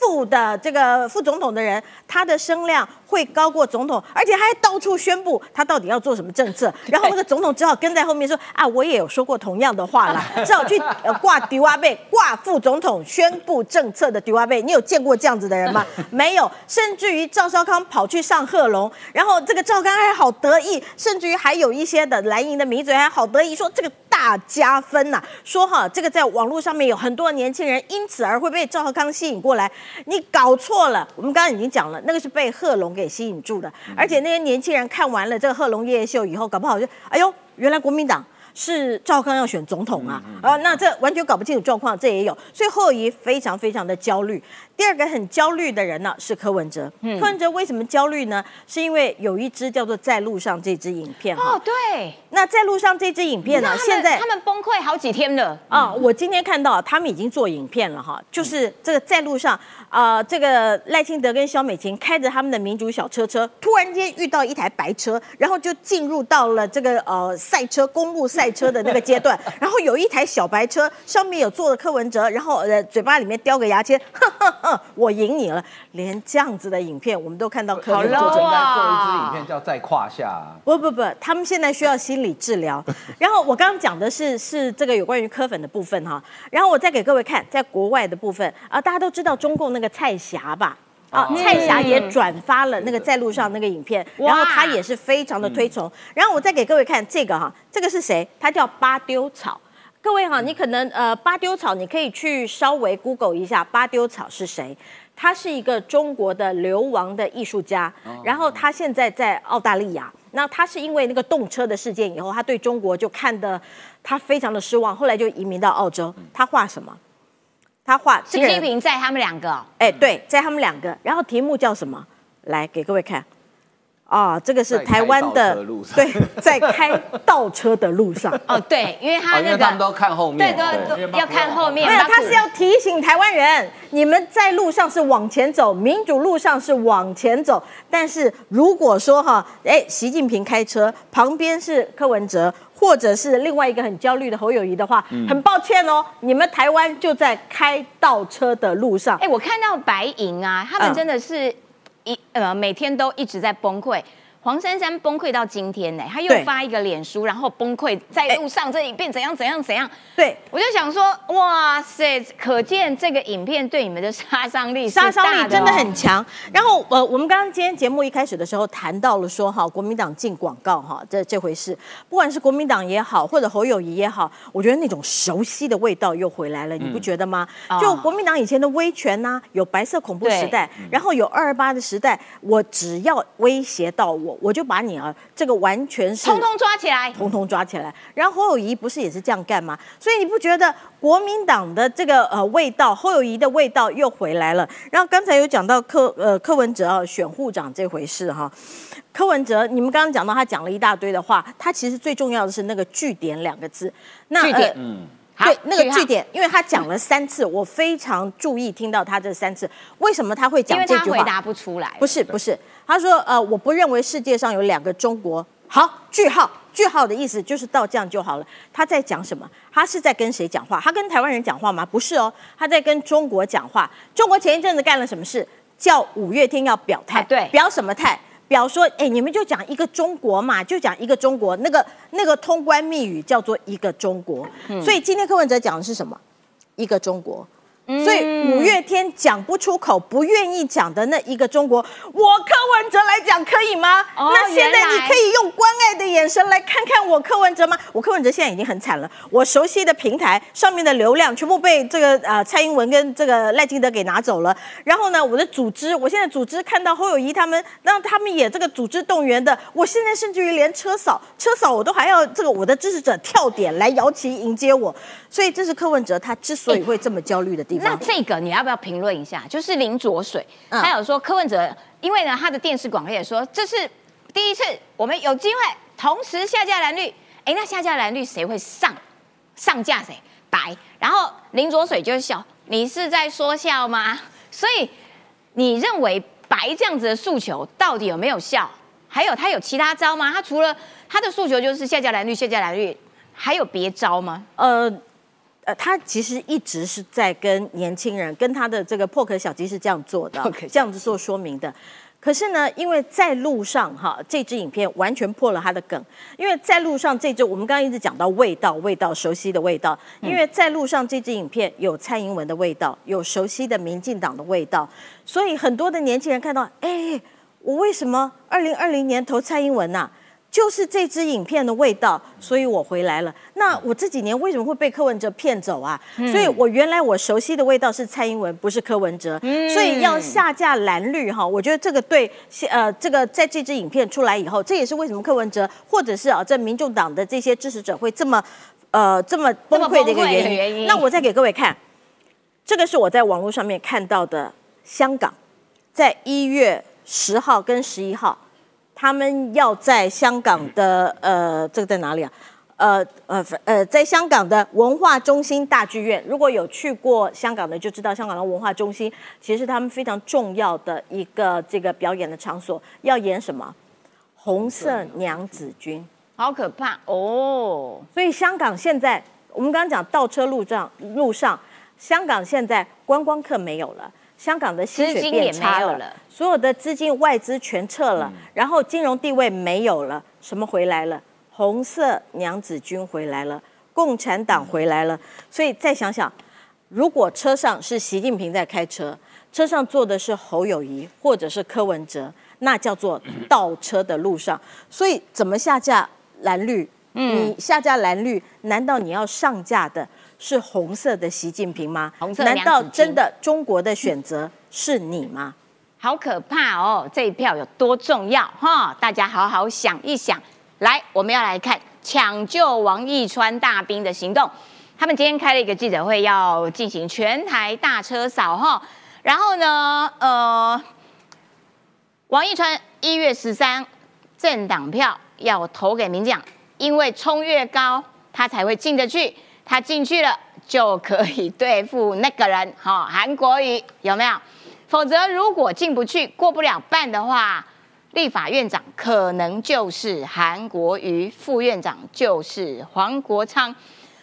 副的这个副总统的人，他的声量会高过总统，而且还到处宣布他到底要做什么政策，然后那个总统只好跟在后面说啊，我也有说过同样的话啦，只好去呃挂迪瓦贝，挂副总统宣布政策的迪瓦贝。你有见过这样子的人吗？没有，甚至于赵少康跑去上贺龙，然后这个赵刚还好得意，甚至于还有一些的蓝营的名嘴还好得意说这个大加分呐、说哈这个在网络上面有很多年轻人因此而会被赵浩康吸引过来，你搞错了。我们刚刚已经讲了，那个是被贺龙给吸引住的，而且那些年轻人看完了这个贺龙夜夜秀以后，搞不好就哎呦，原来国民党。是赵康要选总统啊，啊，那这完全搞不清楚状况，这也有，所以侯友谊非常非常的焦虑。第二个很焦虑的人呢是柯文哲，柯文哲为什么焦虑呢？是因为有一支叫做《在路上》这支影片哈，哦，对，那在路上这支影片呢，现在他们崩溃好几天了。啊，我今天看到他们已经做影片了哈，就是这个在路上，啊，这个赖清德跟萧美琴开着他们的民主小车车，突然间遇到一台白车，然后就进入到了这个呃赛车公路赛车的那个阶段，然后有一台小白车上面有坐了柯文哲，然后呃嘴巴里面叼个牙签，哼哼哼，我赢你了，连这样子的影片我们都看到柯好文哲正在做一啊支影片叫在胯下、啊，不不不，他们现在需要心理治疗。然后我刚刚讲的是是这个有关于柯粉的部分哈，然后我再给各位看在国外的部分啊，大家都知道中共那个蔡霞吧？啊，哦蔡霞也转发了那个在路上那个影片，然后他也是非常的推崇。然后我再给各位看这个哈，这个是谁？他叫巴丢草。各位哈，你可能呃巴丢草，你可以去稍微 Google 一下巴丢草是谁。他是一个中国的流亡的艺术家，然后他现在在澳大利亚。那他是因为那个动车的事件以后，他对中国就看的他非常的失望，后来就移民到澳洲。他画什么？他画这习近，平在他们两个哦，哎，对，在他们两个，然后题目叫什么？来给各位看。啊，这个是台湾的对，在开倒车的路上。哦对，因为他那个为他们都看后面，对都要看后面，没有，他是要提醒台湾人，你们在路上是往前走，民主路上是往前走。但是如果说哈，哎，习近平开车，旁边是柯文哲，或者是另外一个很焦虑的侯友谊的话，很抱歉哦，你们台湾就在开倒车的路上。哎，我看到白银啊，他们嗯真的是一呃每天都一直在崩溃。黄珊珊崩溃到今天呢，他又发一个脸书，然后崩溃在路上这一片怎样怎样怎样，对，我就想说，哇塞，可见这个影片对你们的杀伤力是杀伤力真的哦。很强。然后呃，我们刚刚今天节目一开始的时候谈到了说哈，国民党进广告哈这这回事，不管是国民党也好，或者侯友谊也好，我觉得那种熟悉的味道又回来了，你不觉得吗？哦。就国民党以前的威权呐、有白色恐怖时代，然后有二二八的时代，我只要威胁到我，我就把你啊这个完全是通通抓起来。通通抓起来。然后侯友谊不是也是这样干吗？所以你不觉得国民党的这个呃味道，侯友谊的味道又回来了？然后刚才有讲到柯呃柯文哲啊选护长这回事哈，柯文哲你们刚刚讲到他讲了一大堆的话，他其实最重要的是那个据点两个字。那据点呃嗯，好对，那个据点，因为他讲了三次，我非常注意听到他这三次。为什么他会讲这句话？他回答不出来，不是不是，他说呃，我不认为世界上有两个中国。好，句号，句号的意思就是到这样就好了。他在讲什么？他是在跟谁讲话？他跟台湾人讲话吗？不是哦，他在跟中国讲话。中国前一阵子干了什么事？叫五月天要表态，啊对表什么态？表说，哎，你们就讲一个中国嘛，就讲一个中国，那个那个通关密语叫做一个中国。嗯所以今天柯文哲讲的是什么？一个中国。嗯所以五月天讲不出口、不愿意讲的那一个中国，我柯文哲来讲可以吗？哦那现在你可以用关爱的眼神来看看我柯文哲吗？我柯文哲现在已经很惨了，我熟悉的平台上面的流量全部被这个呃蔡英文跟这个赖清德给拿走了。然后呢，我的组织，我现在组织看到侯友谊他们让他们也这个组织动员的，我现在甚至于连车扫车扫我都还要这个我的支持者跳点来摇旗迎接我，所以这是柯文哲他之所以 会这么焦虑的地那方。这个你要不要评论一下？就是林卓水，嗯他有说柯文哲，因为呢他的电视广告也说这是第一次我们有机会同时下架蓝绿，哎，那下架蓝绿谁会上？上架谁？白。然后林卓水就笑，你是在说笑吗？所以你认为白这样子的诉求到底有没有效？还有他有其他招吗？他除了他的诉求就是下架蓝绿，下架蓝绿，还有别招吗？呃。呃，他其实一直是在跟年轻人，跟他的这个破壳小鸡是这样做的这样子做说明的。可是呢，因为在路上哈，这支影片完全破了他的梗。因为在路上这支，我们刚刚一直讲到味道，味道熟悉的味道。因为在路上这支影片有蔡英文的味道，有熟悉的民进党的味道，所以很多的年轻人看到，哎，我为什么二零二零年投蔡英文呐、啊就是这支影片的味道，所以我回来了。那我这几年为什么会被柯文哲骗走啊？所以我原来我熟悉的味道是蔡英文，不是柯文哲。所以要下架蓝绿哈，我觉得这个对呃这个在这支影片出来以后，这也是为什么柯文哲或者是啊这民众党的这些支持者会这么呃这么崩溃的一个原因。原因那我再给各位看，这个是我在网络上面看到的香港，在一月十号跟十一号。他们要在香港的呃，这个在哪里啊？呃呃呃，在香港的文化中心大剧院，如果有去过香港的，就知道香港的文化中心其实是他们非常重要的一个这个表演的场所。要演什么？红色娘子军。好可怕哦！所以香港现在，我们刚刚讲倒车路障，路上，香港现在观光客没有了，香港的薪水资金也变差了，有了所有的资金外资全撤了，然后金融地位没有了，什么回来了？红色娘子军回来了，共产党回来了。所以再想想，如果车上是习近平在开车，车上坐的是侯友谊或者是柯文哲，那叫做倒车的路上。所以怎么下架蓝绿？你下架蓝绿，难道你要上架的是红色的习近平吗？红色难道真的中国的选择是你吗？好可怕哦！这一票有多重要哈？大家好好想一想。来，我们要来看抢救王义川大兵的行动。他们今天开了一个记者会，要进行全台大车扫哈。然后呢，呃，王义川一月十三政党票要投给民进党，因为冲越高，他才会进得去。他进去了就可以对付那个人哈，韩国瑜有没有？否则如果进不去、过不了半的话，立法院长可能就是韩国瑜，副院长就是黄国昌。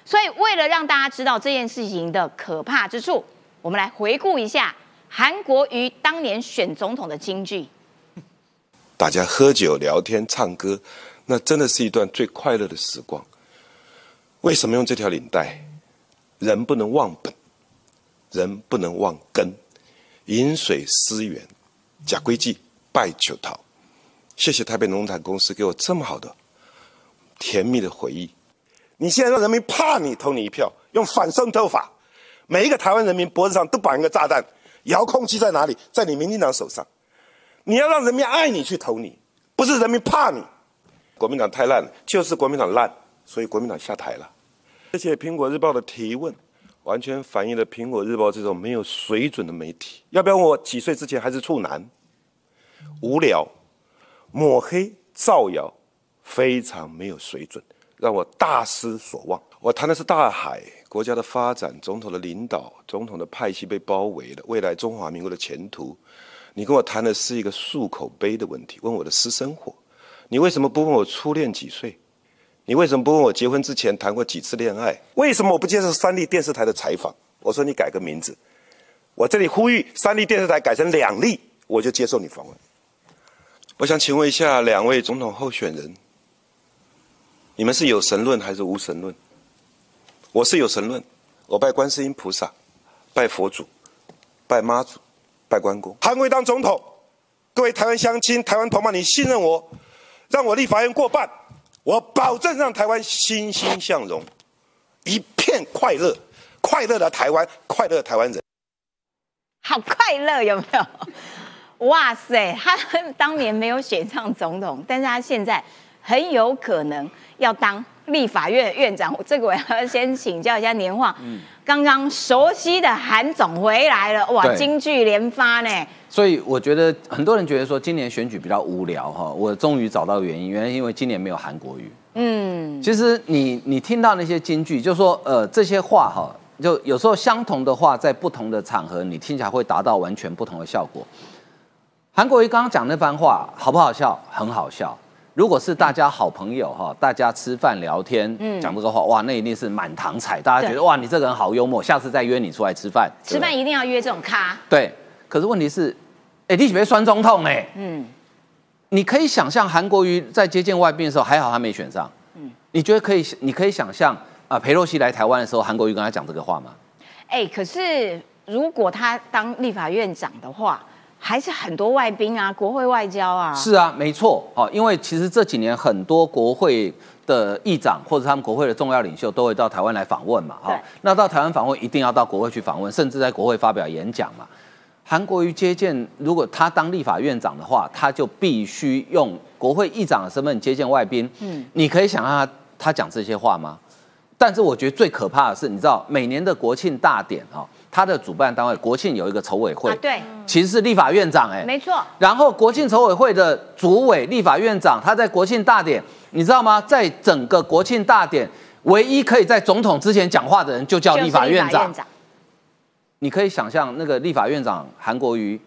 所以为了让大家知道这件事情的可怕之处，我们来回顾一下韩国瑜当年选总统的金句。大家喝酒、聊天、唱歌，那真的是一段最快乐的时光。为什么用这条领带？人不能忘本，人不能忘根。饮水思源，假规矩，拜求桃。谢谢台北农产公司给我这么好的甜蜜的回忆。你现在让人民怕你投你一票，用反渗透法，每一个台湾人民脖子上都绑一个炸弹，遥控器在哪里？在你民进党手上。你要让人民爱你去投你，不是人民怕你。国民党太烂了，就是国民党烂，所以国民党下台了。谢谢苹果日报的提问，完全反映了苹果日报这种没有水准的媒体。要不要问我几岁之前还是处男？无聊、抹黑、造谣，非常没有水准，让我大失所望。我谈的是大海、国家的发展、总统的领导、总统的派系被包围了，未来中华民国的前途。你跟我谈的是一个漱口杯的问题，问我的私生活。你为什么不问我初恋几岁？你为什么不问我结婚之前谈过几次恋爱？为什么我不接受三立电视台的采访？我说你改个名字。我这里呼吁三立电视台改成两立，我就接受你访问。我想请问一下两位总统候选人，你们是有神论还是无神论？我是有神论，我拜观世音菩萨，拜佛祖，拜妈祖，拜关公。韩国当总统，各位台湾乡亲、台湾同胞，你信任我，让我立法院过半，我保证让台湾欣欣向荣，一片快乐，快乐的台湾，快乐的台湾人。好快乐，有没有？哇塞，他当年没有选上总统，但是他现在很有可能要当立法院院长。这个我要先请教一下年晃。刚刚熟悉的韩总回来了，哇，对金句连发呢。所以我觉得很多人觉得说今年选举比较无聊哈，我终于找到原因，原来因为今年没有韩国瑜。嗯，其实你你听到那些京剧，就说呃这些话哈，就有时候相同的话，在不同的场合，你听起来会达到完全不同的效果。韩国瑜刚刚讲那番话好不好笑？很好笑。如果是大家好朋友哈，大家吃饭聊天，嗯讲这个话，哇，那一定是满堂彩，大家觉得哇，你这个人好幽默，下次再约你出来吃饭。吃饭一定要约这种咖。对，可是问题是，哎、你准备酸中痛哎、嗯，你可以想象韩国瑜在接见外宾的时候，还好他没选上。嗯，你觉得可以？你可以想象啊，裴洛西来台湾的时候，韩国瑜跟他讲这个话吗？哎、可是如果他当立法院长的话，还是很多外宾啊，国会外交啊。是啊，没错。哦，因为其实这几年很多国会的议长或者他们国会的重要领袖都会到台湾来访问嘛。哈、对那到台湾访问一定要到国会去访问，甚至在国会发表演讲嘛。韩国瑜接见，如果他当立法院长的话，他就必须用国会议长的身份接见外宾。嗯，你可以想象他他讲这些话吗？但是我觉得最可怕的是，你知道每年的国庆大典哈、哦，它的主办单位国庆有一个筹委会，啊，对，其实是立法院长哎、没错。然后国庆筹委会的主委立法院长，他在国庆大典，你知道吗？在整个国庆大典，唯一可以在总统之前讲话的人，就叫立法院长。你可以想象，那个立法院长韩国瑜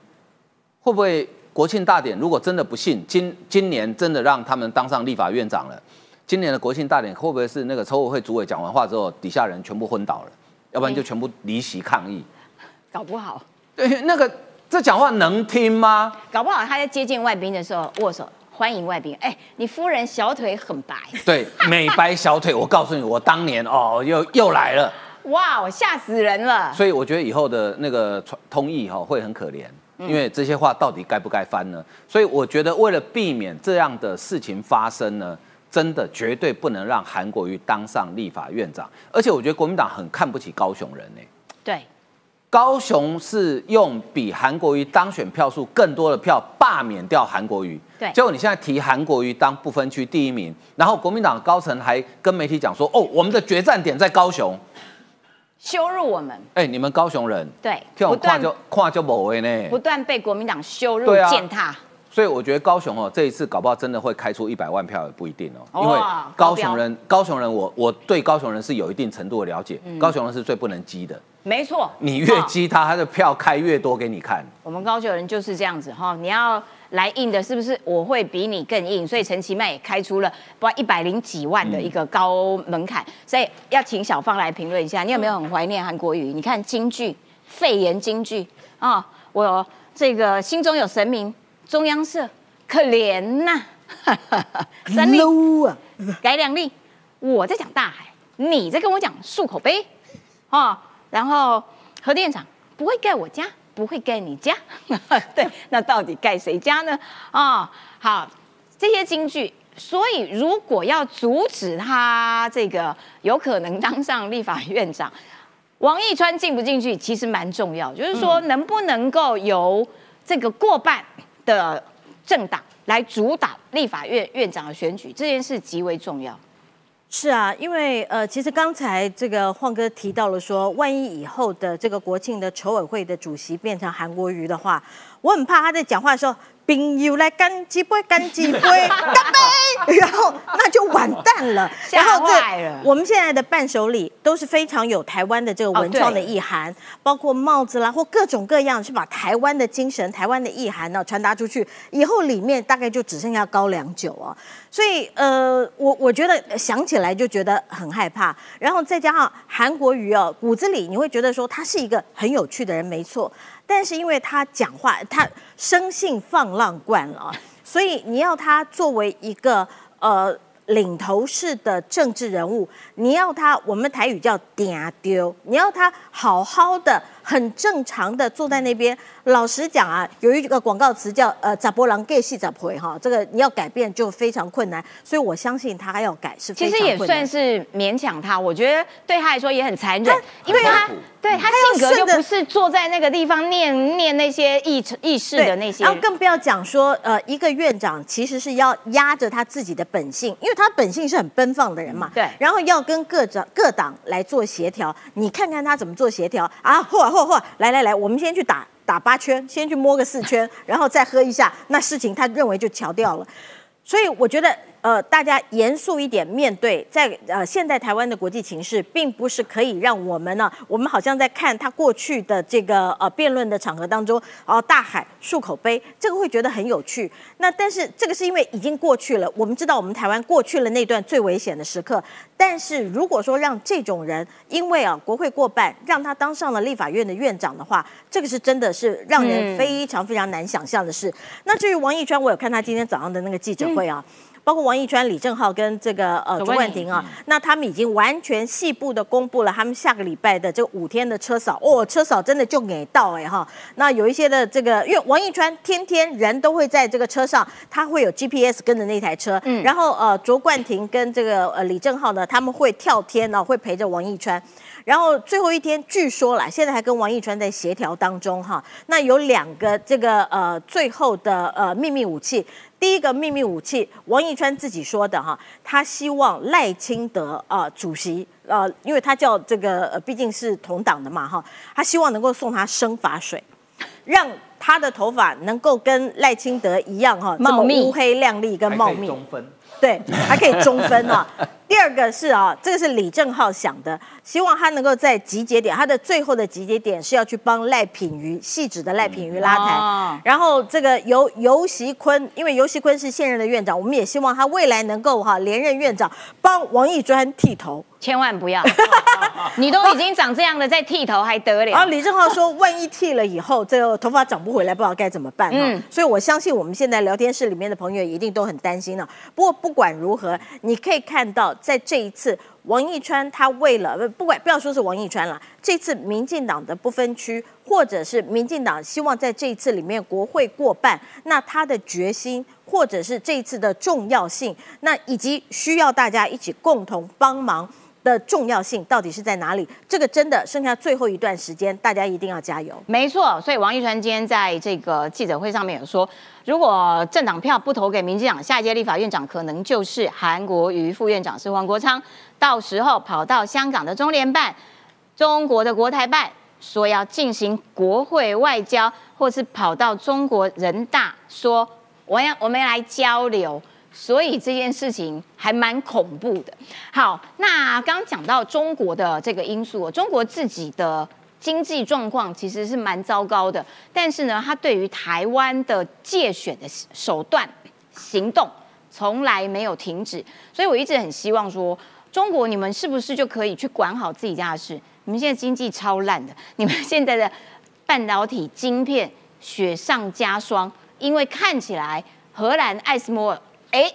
会不会国庆大典？如果真的不幸，今今年真的让他们当上立法院长了，今年的国庆大典会不会是那个筹委会主委讲完话之后，底下人全部昏倒了，要不然就全部离席抗议？搞不好，对，那个这讲话能听吗？搞不好他在接见外宾的时候握手欢迎外宾。哎，你夫人小腿很白，对，美白小腿，我告诉你，我当年哦，又又来了。哇，我吓死人了。所以我觉得以后的那个传通译哈会很可怜，因为这些话到底该不该翻呢？所以我觉得为了避免这样的事情发生呢，真的绝对不能让韩国瑜当上立法院长。而且我觉得国民党很看不起高雄人呢、对，高雄是用比韩国瑜当选票数更多的票罢免掉韩国瑜，对。结果你现在提韩国瑜当不分区第一名，然后国民党高层还跟媒体讲说，哦，我们的决战点在高雄，羞辱我们，哎，你们高雄人，对，这种不断跨就跨就某位呢，不断被国民党羞辱践踏。所以我觉得高雄哦，这一次搞不好真的会开出一百万票也不一定哦，因为高雄人，高雄人我我对高雄人是有一定程度的了解，高雄人是最不能激的，没错，你越哦激他，他的票开越多给你看。我们高雄人就是这样子哈，你要来硬的，是不是？我会比你更硬，所以陈其迈也开出了不一百零几万的一个高门槛，所以要请小芳来评论一下，你有没有很怀念韩国语？你看京剧，肺炎京剧啊，我这个心中有神明，中央社可怜呐、三立。啊，改两例，我在讲大海，你在跟我讲漱口杯，哦，然后核电厂不会盖我家，不会盖你家，对，那到底盖谁家呢？啊、好，这些金句。所以，如果要阻止他这个有可能当上立法院长，王义川进不进去其实蛮重要，就是说能不能够由这个过半的政党来主导立法院院长的选举，这件事极为重要。是啊，因为呃，其实刚才这个晃哥提到了说，万一以后的这个国庆的筹委会的主席变成韩国瑜的话，我很怕他在讲话的时候，朋友来干几杯，干几杯，干杯，然后那就完蛋了。吓然后坏了我们现在的伴手礼都是非常有台湾的这个文创的意涵，包括帽子啦或各种各样，是把台湾的精神、台湾的意涵呢传达出去。以后里面大概就只剩下高粱酒哦，所以呃，我我觉得想起来就觉得很害怕。然后再加上韩国瑜哦，骨子里你会觉得说他是一个很有趣的人，没错。但是因为他讲话，他生性放浪惯了，所以你要他作为一个呃领头式的政治人物，你要他，我们台语叫嗲丢，你要他好好的、很正常的坐在那边。老实讲啊，有一个广告词叫呃“咋波郎 gay 戏咋回”哈，这个你要改变就非常困难，所以我相信他要改是非其实也算是勉强他，我觉得对他来说也很残忍，因为他对他性格就不是坐在那个地方念念那些议议事的那些然后更不要讲说，呃，一个院长其实是要压着他自己的本性，因为他本性是很奔放的人嘛。对然后要跟各长各党来做协调，你看看他怎么做协调啊？嚯嚯嚯！来来来，我们先去打打八圈，先去摸个四圈，然后再喝一下，那事情他认为就调掉了。所以我觉得，呃，大家严肃一点面对，在呃现在台湾的国际情势，并不是可以让我们呢，我们好像在看他过去的这个呃辩论的场合当中，哦、大海漱口杯，这个会觉得很有趣。那但是这个是因为已经过去了，我们知道我们台湾过去了那段最危险的时刻。但是如果说让这种人，因为啊国会过半，让他当上了立法院的院长的话，这个是真的是让人嗯非常非常难想象的事。那至于王义川，我有看他今天早上的那个记者会啊。包括王义川、李正浩跟这个呃卓卓冠廷啊，那他们已经完全细部的公布了他们下个礼拜的这五天的车扫哦，车扫真的就给到哎哈。那有一些的这个，因为王义川天天人都会在这个车上，他会有 GPS 跟着那台车，嗯然后呃卓冠廷跟这个呃李正浩呢，他们会跳天呢、会陪着王义川。然后最后一天，据说啦，现在还跟王义川在协调当中哈。那有两个这个呃最后的呃秘密武器，第一个秘密武器，王义川自己说的哈，他希望赖清德啊、呃主席呃，因为他叫这个呃毕竟是同党的嘛哈，他希望能够送他生发水，让他的头发能够跟赖清德一样哈，这么茂密乌黑亮丽跟茂密。中分。对，还可以中分啊。第二个是啊，这个是李正浩想的，希望他能够在集结点，他的最后的集结点是要去帮赖品妤细致的赖品妤拉台。哦然后这个尤尤习坤，因为尤习坤是现任的院长，我们也希望他未来能够哈、连任院长，帮王义专剃头。千万不要，你都已经长这样了，再剃头还得然后？李正浩说，万一剃了以后，这个头发长不回来，不知道该怎么办。嗯嗯，所以我相信我们现在聊天室里面的朋友一定都很担心了。不过不管如何，你可以看到，在这一次王义川他为了不管不要说是王义川了，这次民进党的不分区，或者是民进党希望在这一次里面国会过半，那他的决心。或者是这一次的重要性，那以及需要大家一起共同帮忙的重要性到底是在哪里？这个真的剩下最后一段时间，大家一定要加油。没错，所以王一川今天在这个记者会上面有说，如果政党票不投给民进党，下一届立法院长可能就是韩国瑜，副院长是黄国昌，到时候跑到香港的中联办、中国的国台办，说要进行国会外交，或是跑到中国人大说我要我们来交流。所以这件事情还蛮恐怖的。好，那刚讲到中国的这个因素，中国自己的经济状况其实是蛮糟糕的，但是呢，他对于台湾的借选的手段行动从来没有停止，所以我一直很希望说，中国你们是不是就可以去管好自己家的事？你们现在经济超烂的，你们现在的半导体晶片雪上加霜，因为看起来荷兰艾斯摩尔哎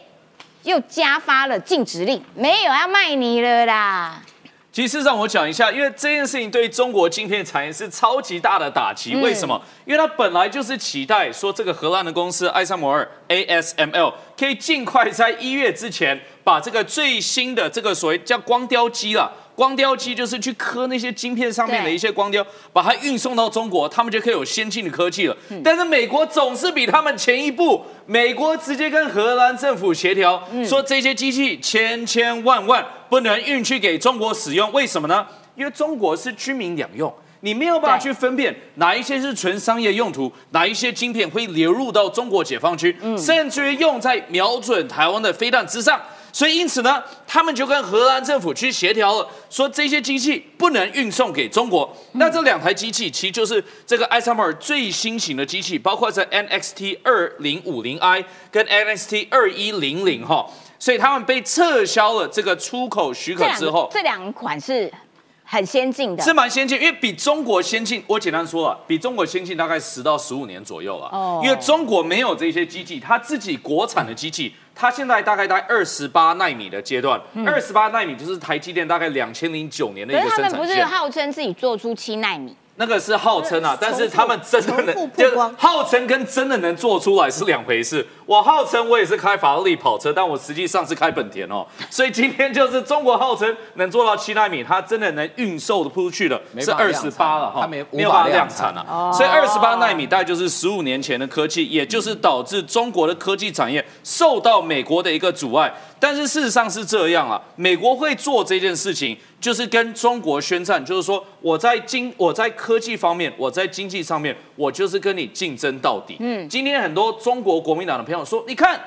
又加发了禁止令，没有要卖你了啦。其实让我讲一下，因为这件事情对中国晶片产业是超级大的打击。嗯为什么？因为它本来就是期待说这个荷兰的公司艾萨摩尔 ASML 可以尽快在一月之前把这个最新的这个所谓叫光雕机啦。光雕机就是去刻那些晶片上面的一些光雕，把它运送到中国，他们就可以有先进的科技了。但是美国总是比他们前一步，美国直接跟荷兰政府协调，说这些机器千千万万不能运去给中国使用，为什么呢？因为中国是军民两用。你没有办法去分辨哪一些是纯商业用途，哪一些晶片会流入到中国解放区，甚至于用在瞄准台湾的飞弹之上。所以因此呢，他们就跟荷兰政府去协调了，说这些机器不能运送给中国。那这两台机器其实就是这个艾萨摩尔最新型的机器，包括在 NXT 二零五零 i 跟 NXT 二一零零哈，所以他们被撤销了这个出口许可之后，这两款是很先进的，是蛮先进，因为比中国先进，我简单说啊，比中国先进大概十到十五年左右啊。哦因为中国没有这些机器，它自己国产的机器，它现在大概在二十八纳米的阶段，二十八纳米就是台积电大概两千零九年的一个可是他们不是生产线。号称自己做出七纳米？那个是号称啊，但是他们真的能，就号称跟真的能做出来是两回事。我号称我也是开法拉利跑车，但我实际上是开本田哦。所以今天就是中国号称能做到七纳米，它真的能运售的出去的是二十八了哈，它没没有办法量量产了啊。所以二十八纳米大概就是十五年前的科技，也就是导致中国的科技产业受到美国的一个阻碍。但是事实上是这样啊，美国会做这件事情，就是跟中国宣战，就是说我在经我在科技方面，我在经济上面，我就是跟你竞争到底。嗯，今天很多中国国民党的朋友说，你看。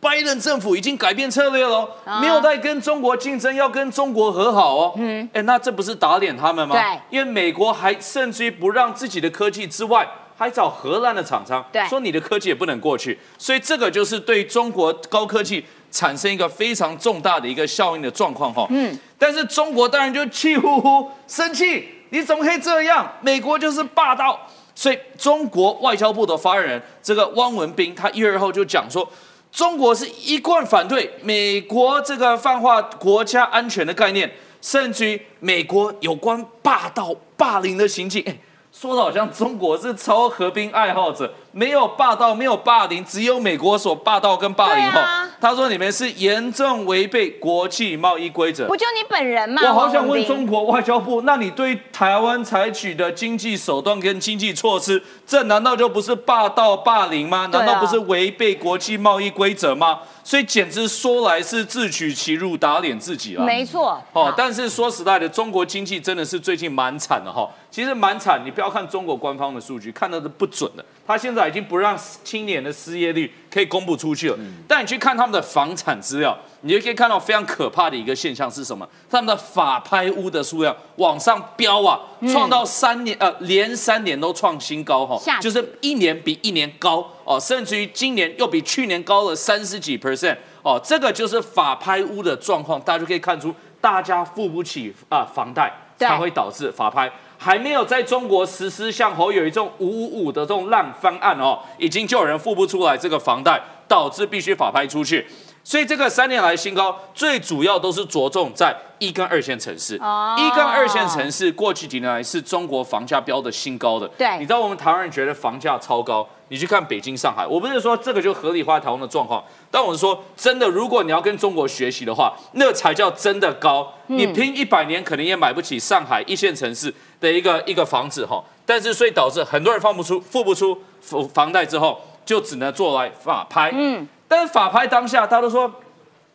拜登政府已经改变策略了，啊没有在跟中国竞争，要跟中国和好哦。嗯，哎，那这不是打脸他们吗？对因为美国还甚至于不让自己的科技之外，还找荷兰的厂商，对说你的科技也不能过去，所以这个就是对中国高科技产生一个非常重大的一个效应的状况哈。嗯，但是中国当然就气呼呼、生气，你怎么可以这样？美国就是霸道，所以中国外交部的发言人这个汪文斌，他一月二号就讲说。中国是一贯反对美国这个泛化国家安全的概念，甚至于美国有关霸道霸凌的行径。哎，说的好像中国是超和平爱好者，没有霸道，没有霸凌，只有美国所霸道跟霸凌。后啊他说你们是严重违背国际贸易规则。不就你本人吗？我好想问中国外交部，那你对台湾采取的经济手段跟经济措施，这难道就不是霸道霸凌吗？难道不是违背国际贸易规则吗？所以简直说来是自取其辱，打脸自己了。没错。哦，但是说实在的，中国经济真的是最近蛮惨的哈。其实蛮惨，你不要看中国官方的数据，看的是不准的。他现在已经不让青年的失业率可以公布出去了。但你去看他们的房产资料，你就可以看到非常可怕的一个现象是什么？他们的法拍屋的数量往上飙啊，创到三年呃连三年都创新高哈就是一年比一年高哦，甚至于今年又比去年高了三十几 percent 哦，这个就是法拍屋的状况，大家就可以看出大家付不起啊、房贷，对才会导致法拍。还没有在中国实施像侯友谊这种五五五的这种烂方案哦，已经就有人付不出来这个房贷，导致必须法拍出去。所以这个三年来新高，最主要都是着重在一跟二线城市。哦一跟二线城市过去几年来是中国房价标的新高的。对你知道我们台湾人觉得房价超高，你去看北京、上海，我不是说这个就合理化台湾的状况，但我是说真的，如果你要跟中国学习的话，那才叫真的高。你拼一百年可能也买不起上海一线城市的一个一个房子哈。但是所以导致很多人放不出、付不出房房贷之后，就只能做来法拍。嗯，但是法拍当下，大家都说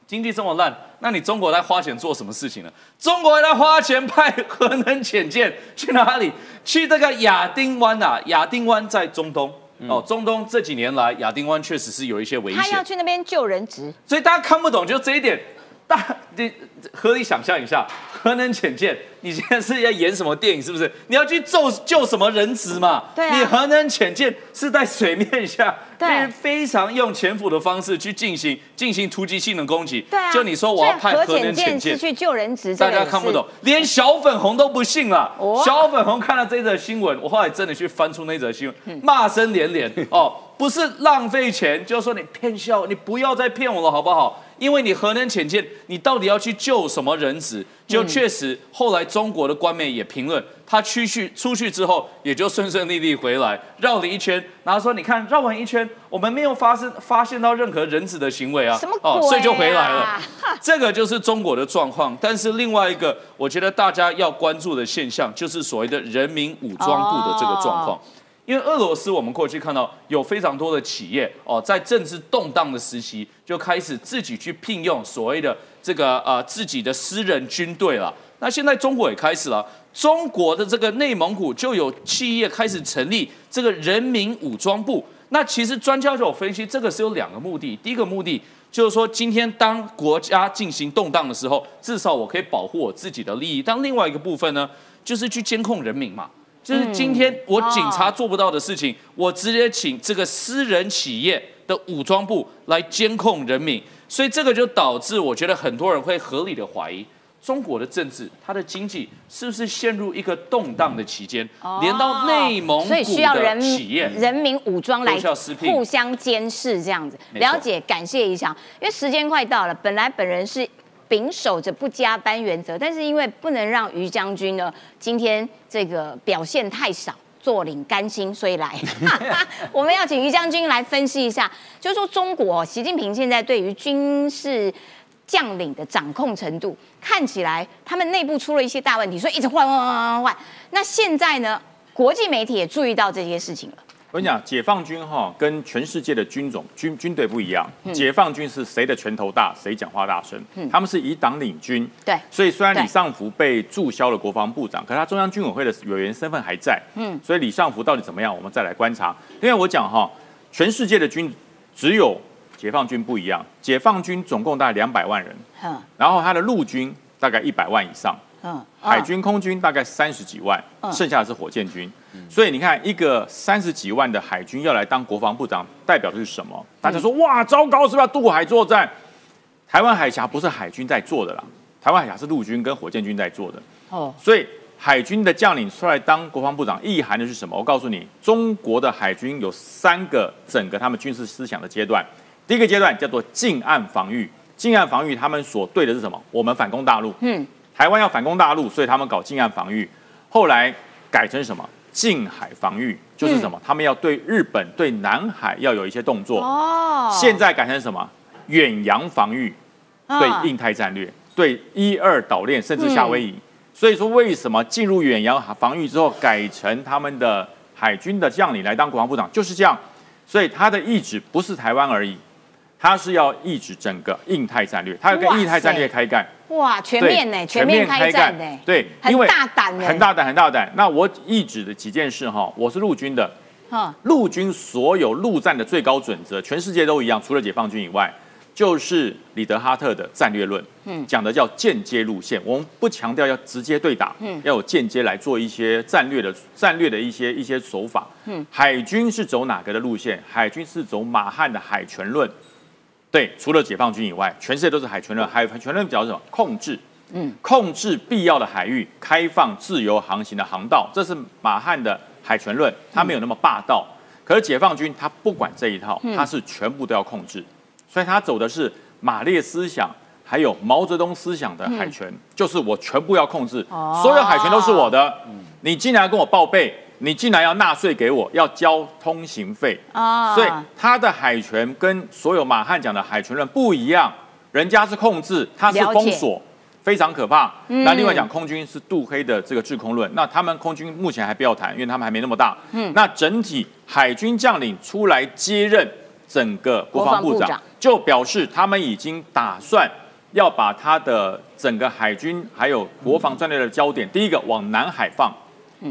经济这么烂，那你中国在花钱做什么事情呢？中国在花钱派核能潜舰去哪里？去这个亚丁湾啊！亚丁湾在中东。哦，中东这几年来，亚丁湾确实是有一些危险他要，去那边救人质，所以大家看不懂就这一点。大你合理想象一下，核能潜舰，你现在是要演什么电影？是不是？你要去救救什么人质嘛？对啊你核能潜舰是在水面下，对非非常用潜伏的方式去进行进行突击性的攻击。对啊。就你说我要派核能潜舰去救人质，大家看不懂，连小粉红都不信了。哦小粉红看了这则新闻，我后来真的去翻出那则新嗯闻，骂声连连。哦，不是浪费钱，就是说你骗笑，你不要再骗我了，好不好？因为你核能潜舰，你到底要去救什么人质？就确实，后来中国的官媒也评论，他出去出去之后，也就顺顺利利回来，绕了一圈，然后说你看绕完一圈，我们没有发生发现到任何人质的行为啊，什么鬼啊哦，所以就回来了。这个就是中国的状况，但是另外一个，我觉得大家要关注的现象，就是所谓的人民武装部的这个状况。因为俄罗斯，我们过去看到有非常多的企业哦，在政治动荡的时期，就开始自己去聘用所谓的这个呃自己的私人军队了。那现在中国也开始了，中国的这个内蒙古就有企业开始成立这个人民武装部。那其实专家就有分析，这个是有两个目的。第一个目的就是说，今天当国家进行动荡的时候，至少我可以保护我自己的利益。但另外一个部分呢，就是去监控人民嘛。就是今天我警察做不到的事情，我直接请这个私人企业的武装部来监控人民，所以这个就导致我觉得很多人会合理的怀疑，中国的政治、它的经济是不是陷入一个动荡的期间？哦连到内蒙所以古的需要人企业人民武装来互相监视这样子。了解，感谢一下，因为时间快到了，本来本人是。秉守着不加班原则，但是因为不能让于将军呢今天这个表现太少，坐领甘心，所以来，我们要请于将军来分析一下，就是说中国习近平现在对于军事将领的掌控程度，看起来他们内部出了一些大问题，所以一直换换换换换换。那现在呢，国际媒体也注意到这些事情了。我跟你讲，解放军哈跟全世界的军种军军队不一样，嗯。解放军是谁的拳头大，谁讲话大声，他们是以党领军。对。所以虽然李尚福被注销了国防部长，可是他中央军委会的委员身份还在。嗯，所以李尚福到底怎么样，我们再来观察。因为我讲哈，全世界的军只有解放军不一样，解放军总共大概两百万人，嗯。然后他的陆军大概一百万以上。嗯，海军、空军大概三十几万，嗯。剩下的是火箭军。所以你看，一个三十几万的海军要来当国防部长，代表的是什么？大家说哇，糟糕，是不是要渡海作战？台湾海峡不是海军在做的啦，台湾海峡是陆军跟火箭军在做的。哦，所以海军的将领出来当国防部长，意涵的是什么？我告诉你，中国的海军有三个整个他们军事思想的阶段。第一个阶段叫做近岸防御，近岸防御他们所对的是什么？我们反攻大陆。嗯，台湾要反攻大陆，所以他们搞近岸防御。后来改成什么？近海防御，就是什么？他们要对日本、对南海要有一些动作。哦，现在改成什么？远洋防御，啊对印太战略，对一二岛链，甚至夏威夷。所以说，为什么进入远洋防御之后，改成他们的海军的将领来当国防部长，就是这样。所以他的意志不是台湾而已，他是要意志整个印太战略，他要跟印太战略开干。哇，全面呢，全面开战呢，对，很大胆呢，很大胆，很大胆。那我一指的几件事哈，我是陆军的，哈，陆军所有陆战的最高准则，全世界都一样，除了解放军以外，就是里德哈特的战略论，嗯，讲的叫间接路线。我们不强调要直接对打，嗯，要有间接来做一些战略的战略的一些一些手法。嗯，海军是走哪个的路线？海军是走马汉的海权论。对，除了解放军以外，全世界都是海权论。海权论表示什么？控制。嗯，控制必要的海域，开放自由航行的航道，这是马汉的海权论，他没有那么霸道。可是解放军他不管这一套，他是全部都要控制，所以他走的是马列思想，还有毛泽东思想的海权，就是我全部要控制，哦所有海权都是我的。你进来跟我报备，你进来要纳税给我，要交通行费。啊所以他的海权跟所有马汉讲的海权论不一样，人家是控制，他是封锁。非常可怕。嗯那另外讲，空军是杜黑的这个制空论，那他们空军目前还不要谈，因为他们还没那么大。嗯，那整体海军将领出来接任整个国防部长，国防部长就表示他们已经打算要把他的整个海军还有国防战略的焦点，第一个往南海放。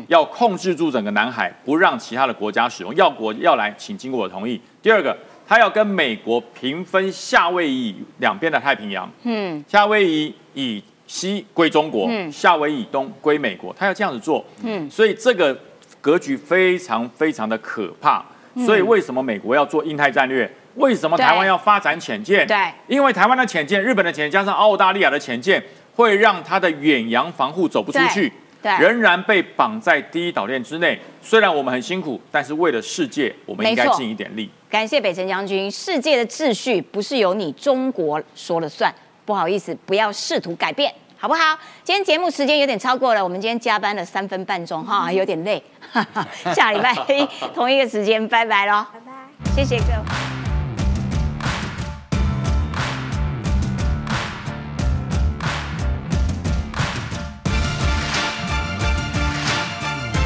要控制住整个南海，不让其他的国家使用。要国要来，请经过我同意。第二个，他要跟美国平分夏威夷两边的太平洋。嗯，夏威夷以西归中国，嗯夏威夷以东归美国，他要这样子做。嗯，所以这个格局非常非常的可怕。所以为什么美国要做印太战略？为什么台湾要发展潜舰？对因为台湾的潜舰、日本的潜舰加上澳大利亚的潜舰，会让它的远洋防护走不出去。仍然被绑在第一岛链之内。虽然我们很辛苦，但是为了世界，我们应该尽一点力。感谢北辰将军，世界的秩序不是由你中国说了算，不好意思，不要试图改变，好不好？今天节目时间有点超过了，我们今天加班了三分半钟哈，有点累，下礼拜一 同一个时间，拜拜喽，拜拜，谢谢各位。